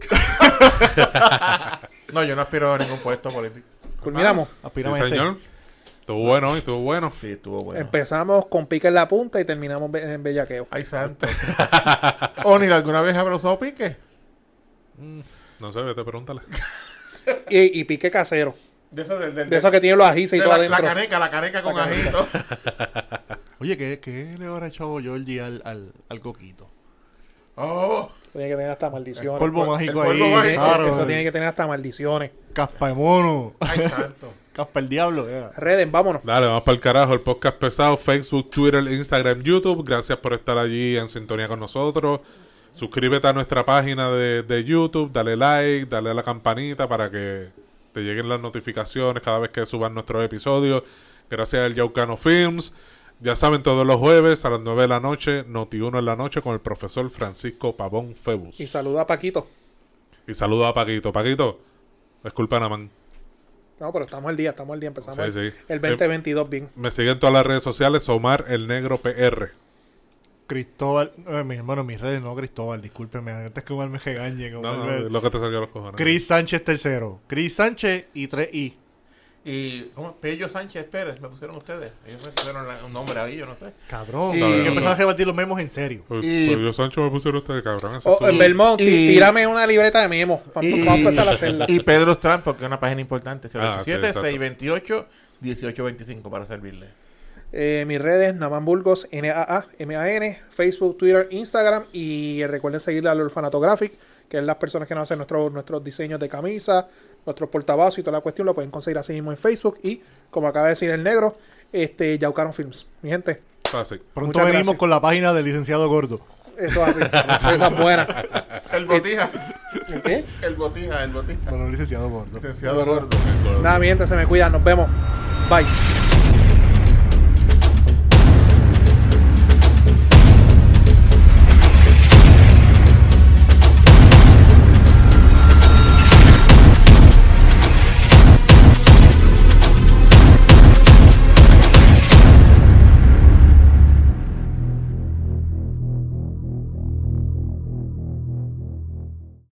No, yo no aspiro a ningún puesto político. Culminamos. Sí, este. señor. Estuvo bueno, estuvo bueno. Sí, estuvo bueno. Empezamos con pique en la punta y terminamos be- en bellaqueo. Ay, santo. Onil, ¿alguna vez habrá usado pique? No sé, vete, pregúntale. Y, y pique casero. De eso, del, del- De esos que tienen los ajíes y de todo la, la adentro. caneca, la caneca con La caneca. ajito. Oye, ¿qué, ¿qué le habrá echado Georgie al, al, al coquito? Oh, Tiene que tener hasta maldiciones. Polvo el mágico polvo ahí. mágico. claro. Eso tiene que tener hasta maldiciones. Caspa de mono. ay, santo. Caspa el diablo. Reden, vámonos. Dale, vamos para el carajo. El podcast pesado, Facebook, Twitter, Instagram, YouTube. Gracias por estar allí en sintonía con nosotros. Suscríbete a nuestra página de, de YouTube, dale like, dale a la campanita para que te lleguen las notificaciones cada vez que suban nuestros episodios. Gracias al Yaucano Films. Ya saben, todos los jueves a las 9 de la noche, Noti 1 en la noche con el profesor Francisco Pavón Febus. Y saluda a Paquito. Y saludo a Paquito. Paquito, disculpa, Naman. No, pero estamos al día, estamos al día. Empezamos Sí, el, sí. el 2022 bien. Me siguen en todas las redes sociales, Omar el Negro PR. Cristóbal. eh, mi hermano, mis redes no, Cristóbal. Discúlpeme. Antes que Omar me regañe. No, no, lo que te salió a los cojones. Chris Sánchez tercero. Chris Sánchez y 3I. Y, ¿cómo? Pello Sánchez Pérez, me pusieron ustedes. Ellos me pusieron la- un nombre ahí, yo no sé. Cabrón. Y- que empezaron a rebatir los memos en serio. Pues, Y- pues Sancho, me pusieron ustedes, cabrón. Eso Oh, estuvo- en Belmont, y- tírame una libreta de memo. Vamos, vamos a empezar a hacerla. Y Pedro Strand, porque es una página importante. Ah, sí, 087 exacto. 628 1825 para servirle. Eh, mis redes, Naman Burgos, N-A-A, M-A-N, Facebook, Twitter, Instagram. Y recuerden seguir al Orfanato Graphic, que es las personas que nos hacen nuestros, nuestros diseños de camisa, nuestros portavasos y toda la cuestión. Lo pueden conseguir así mismo en Facebook. Y, como acaba de decir el negro, este Yaucaron Films. Mi gente, Fácil. Pronto Muchas venimos gracias. con la página del licenciado Gordo. eso es así. Esa es buena. El botija. ¿El ¿Qué? el botija, el botija. Bueno, licenciado Gordo. Licenciado Gordo. Nada, mi gente, se me cuidan. Nos vemos. Bye.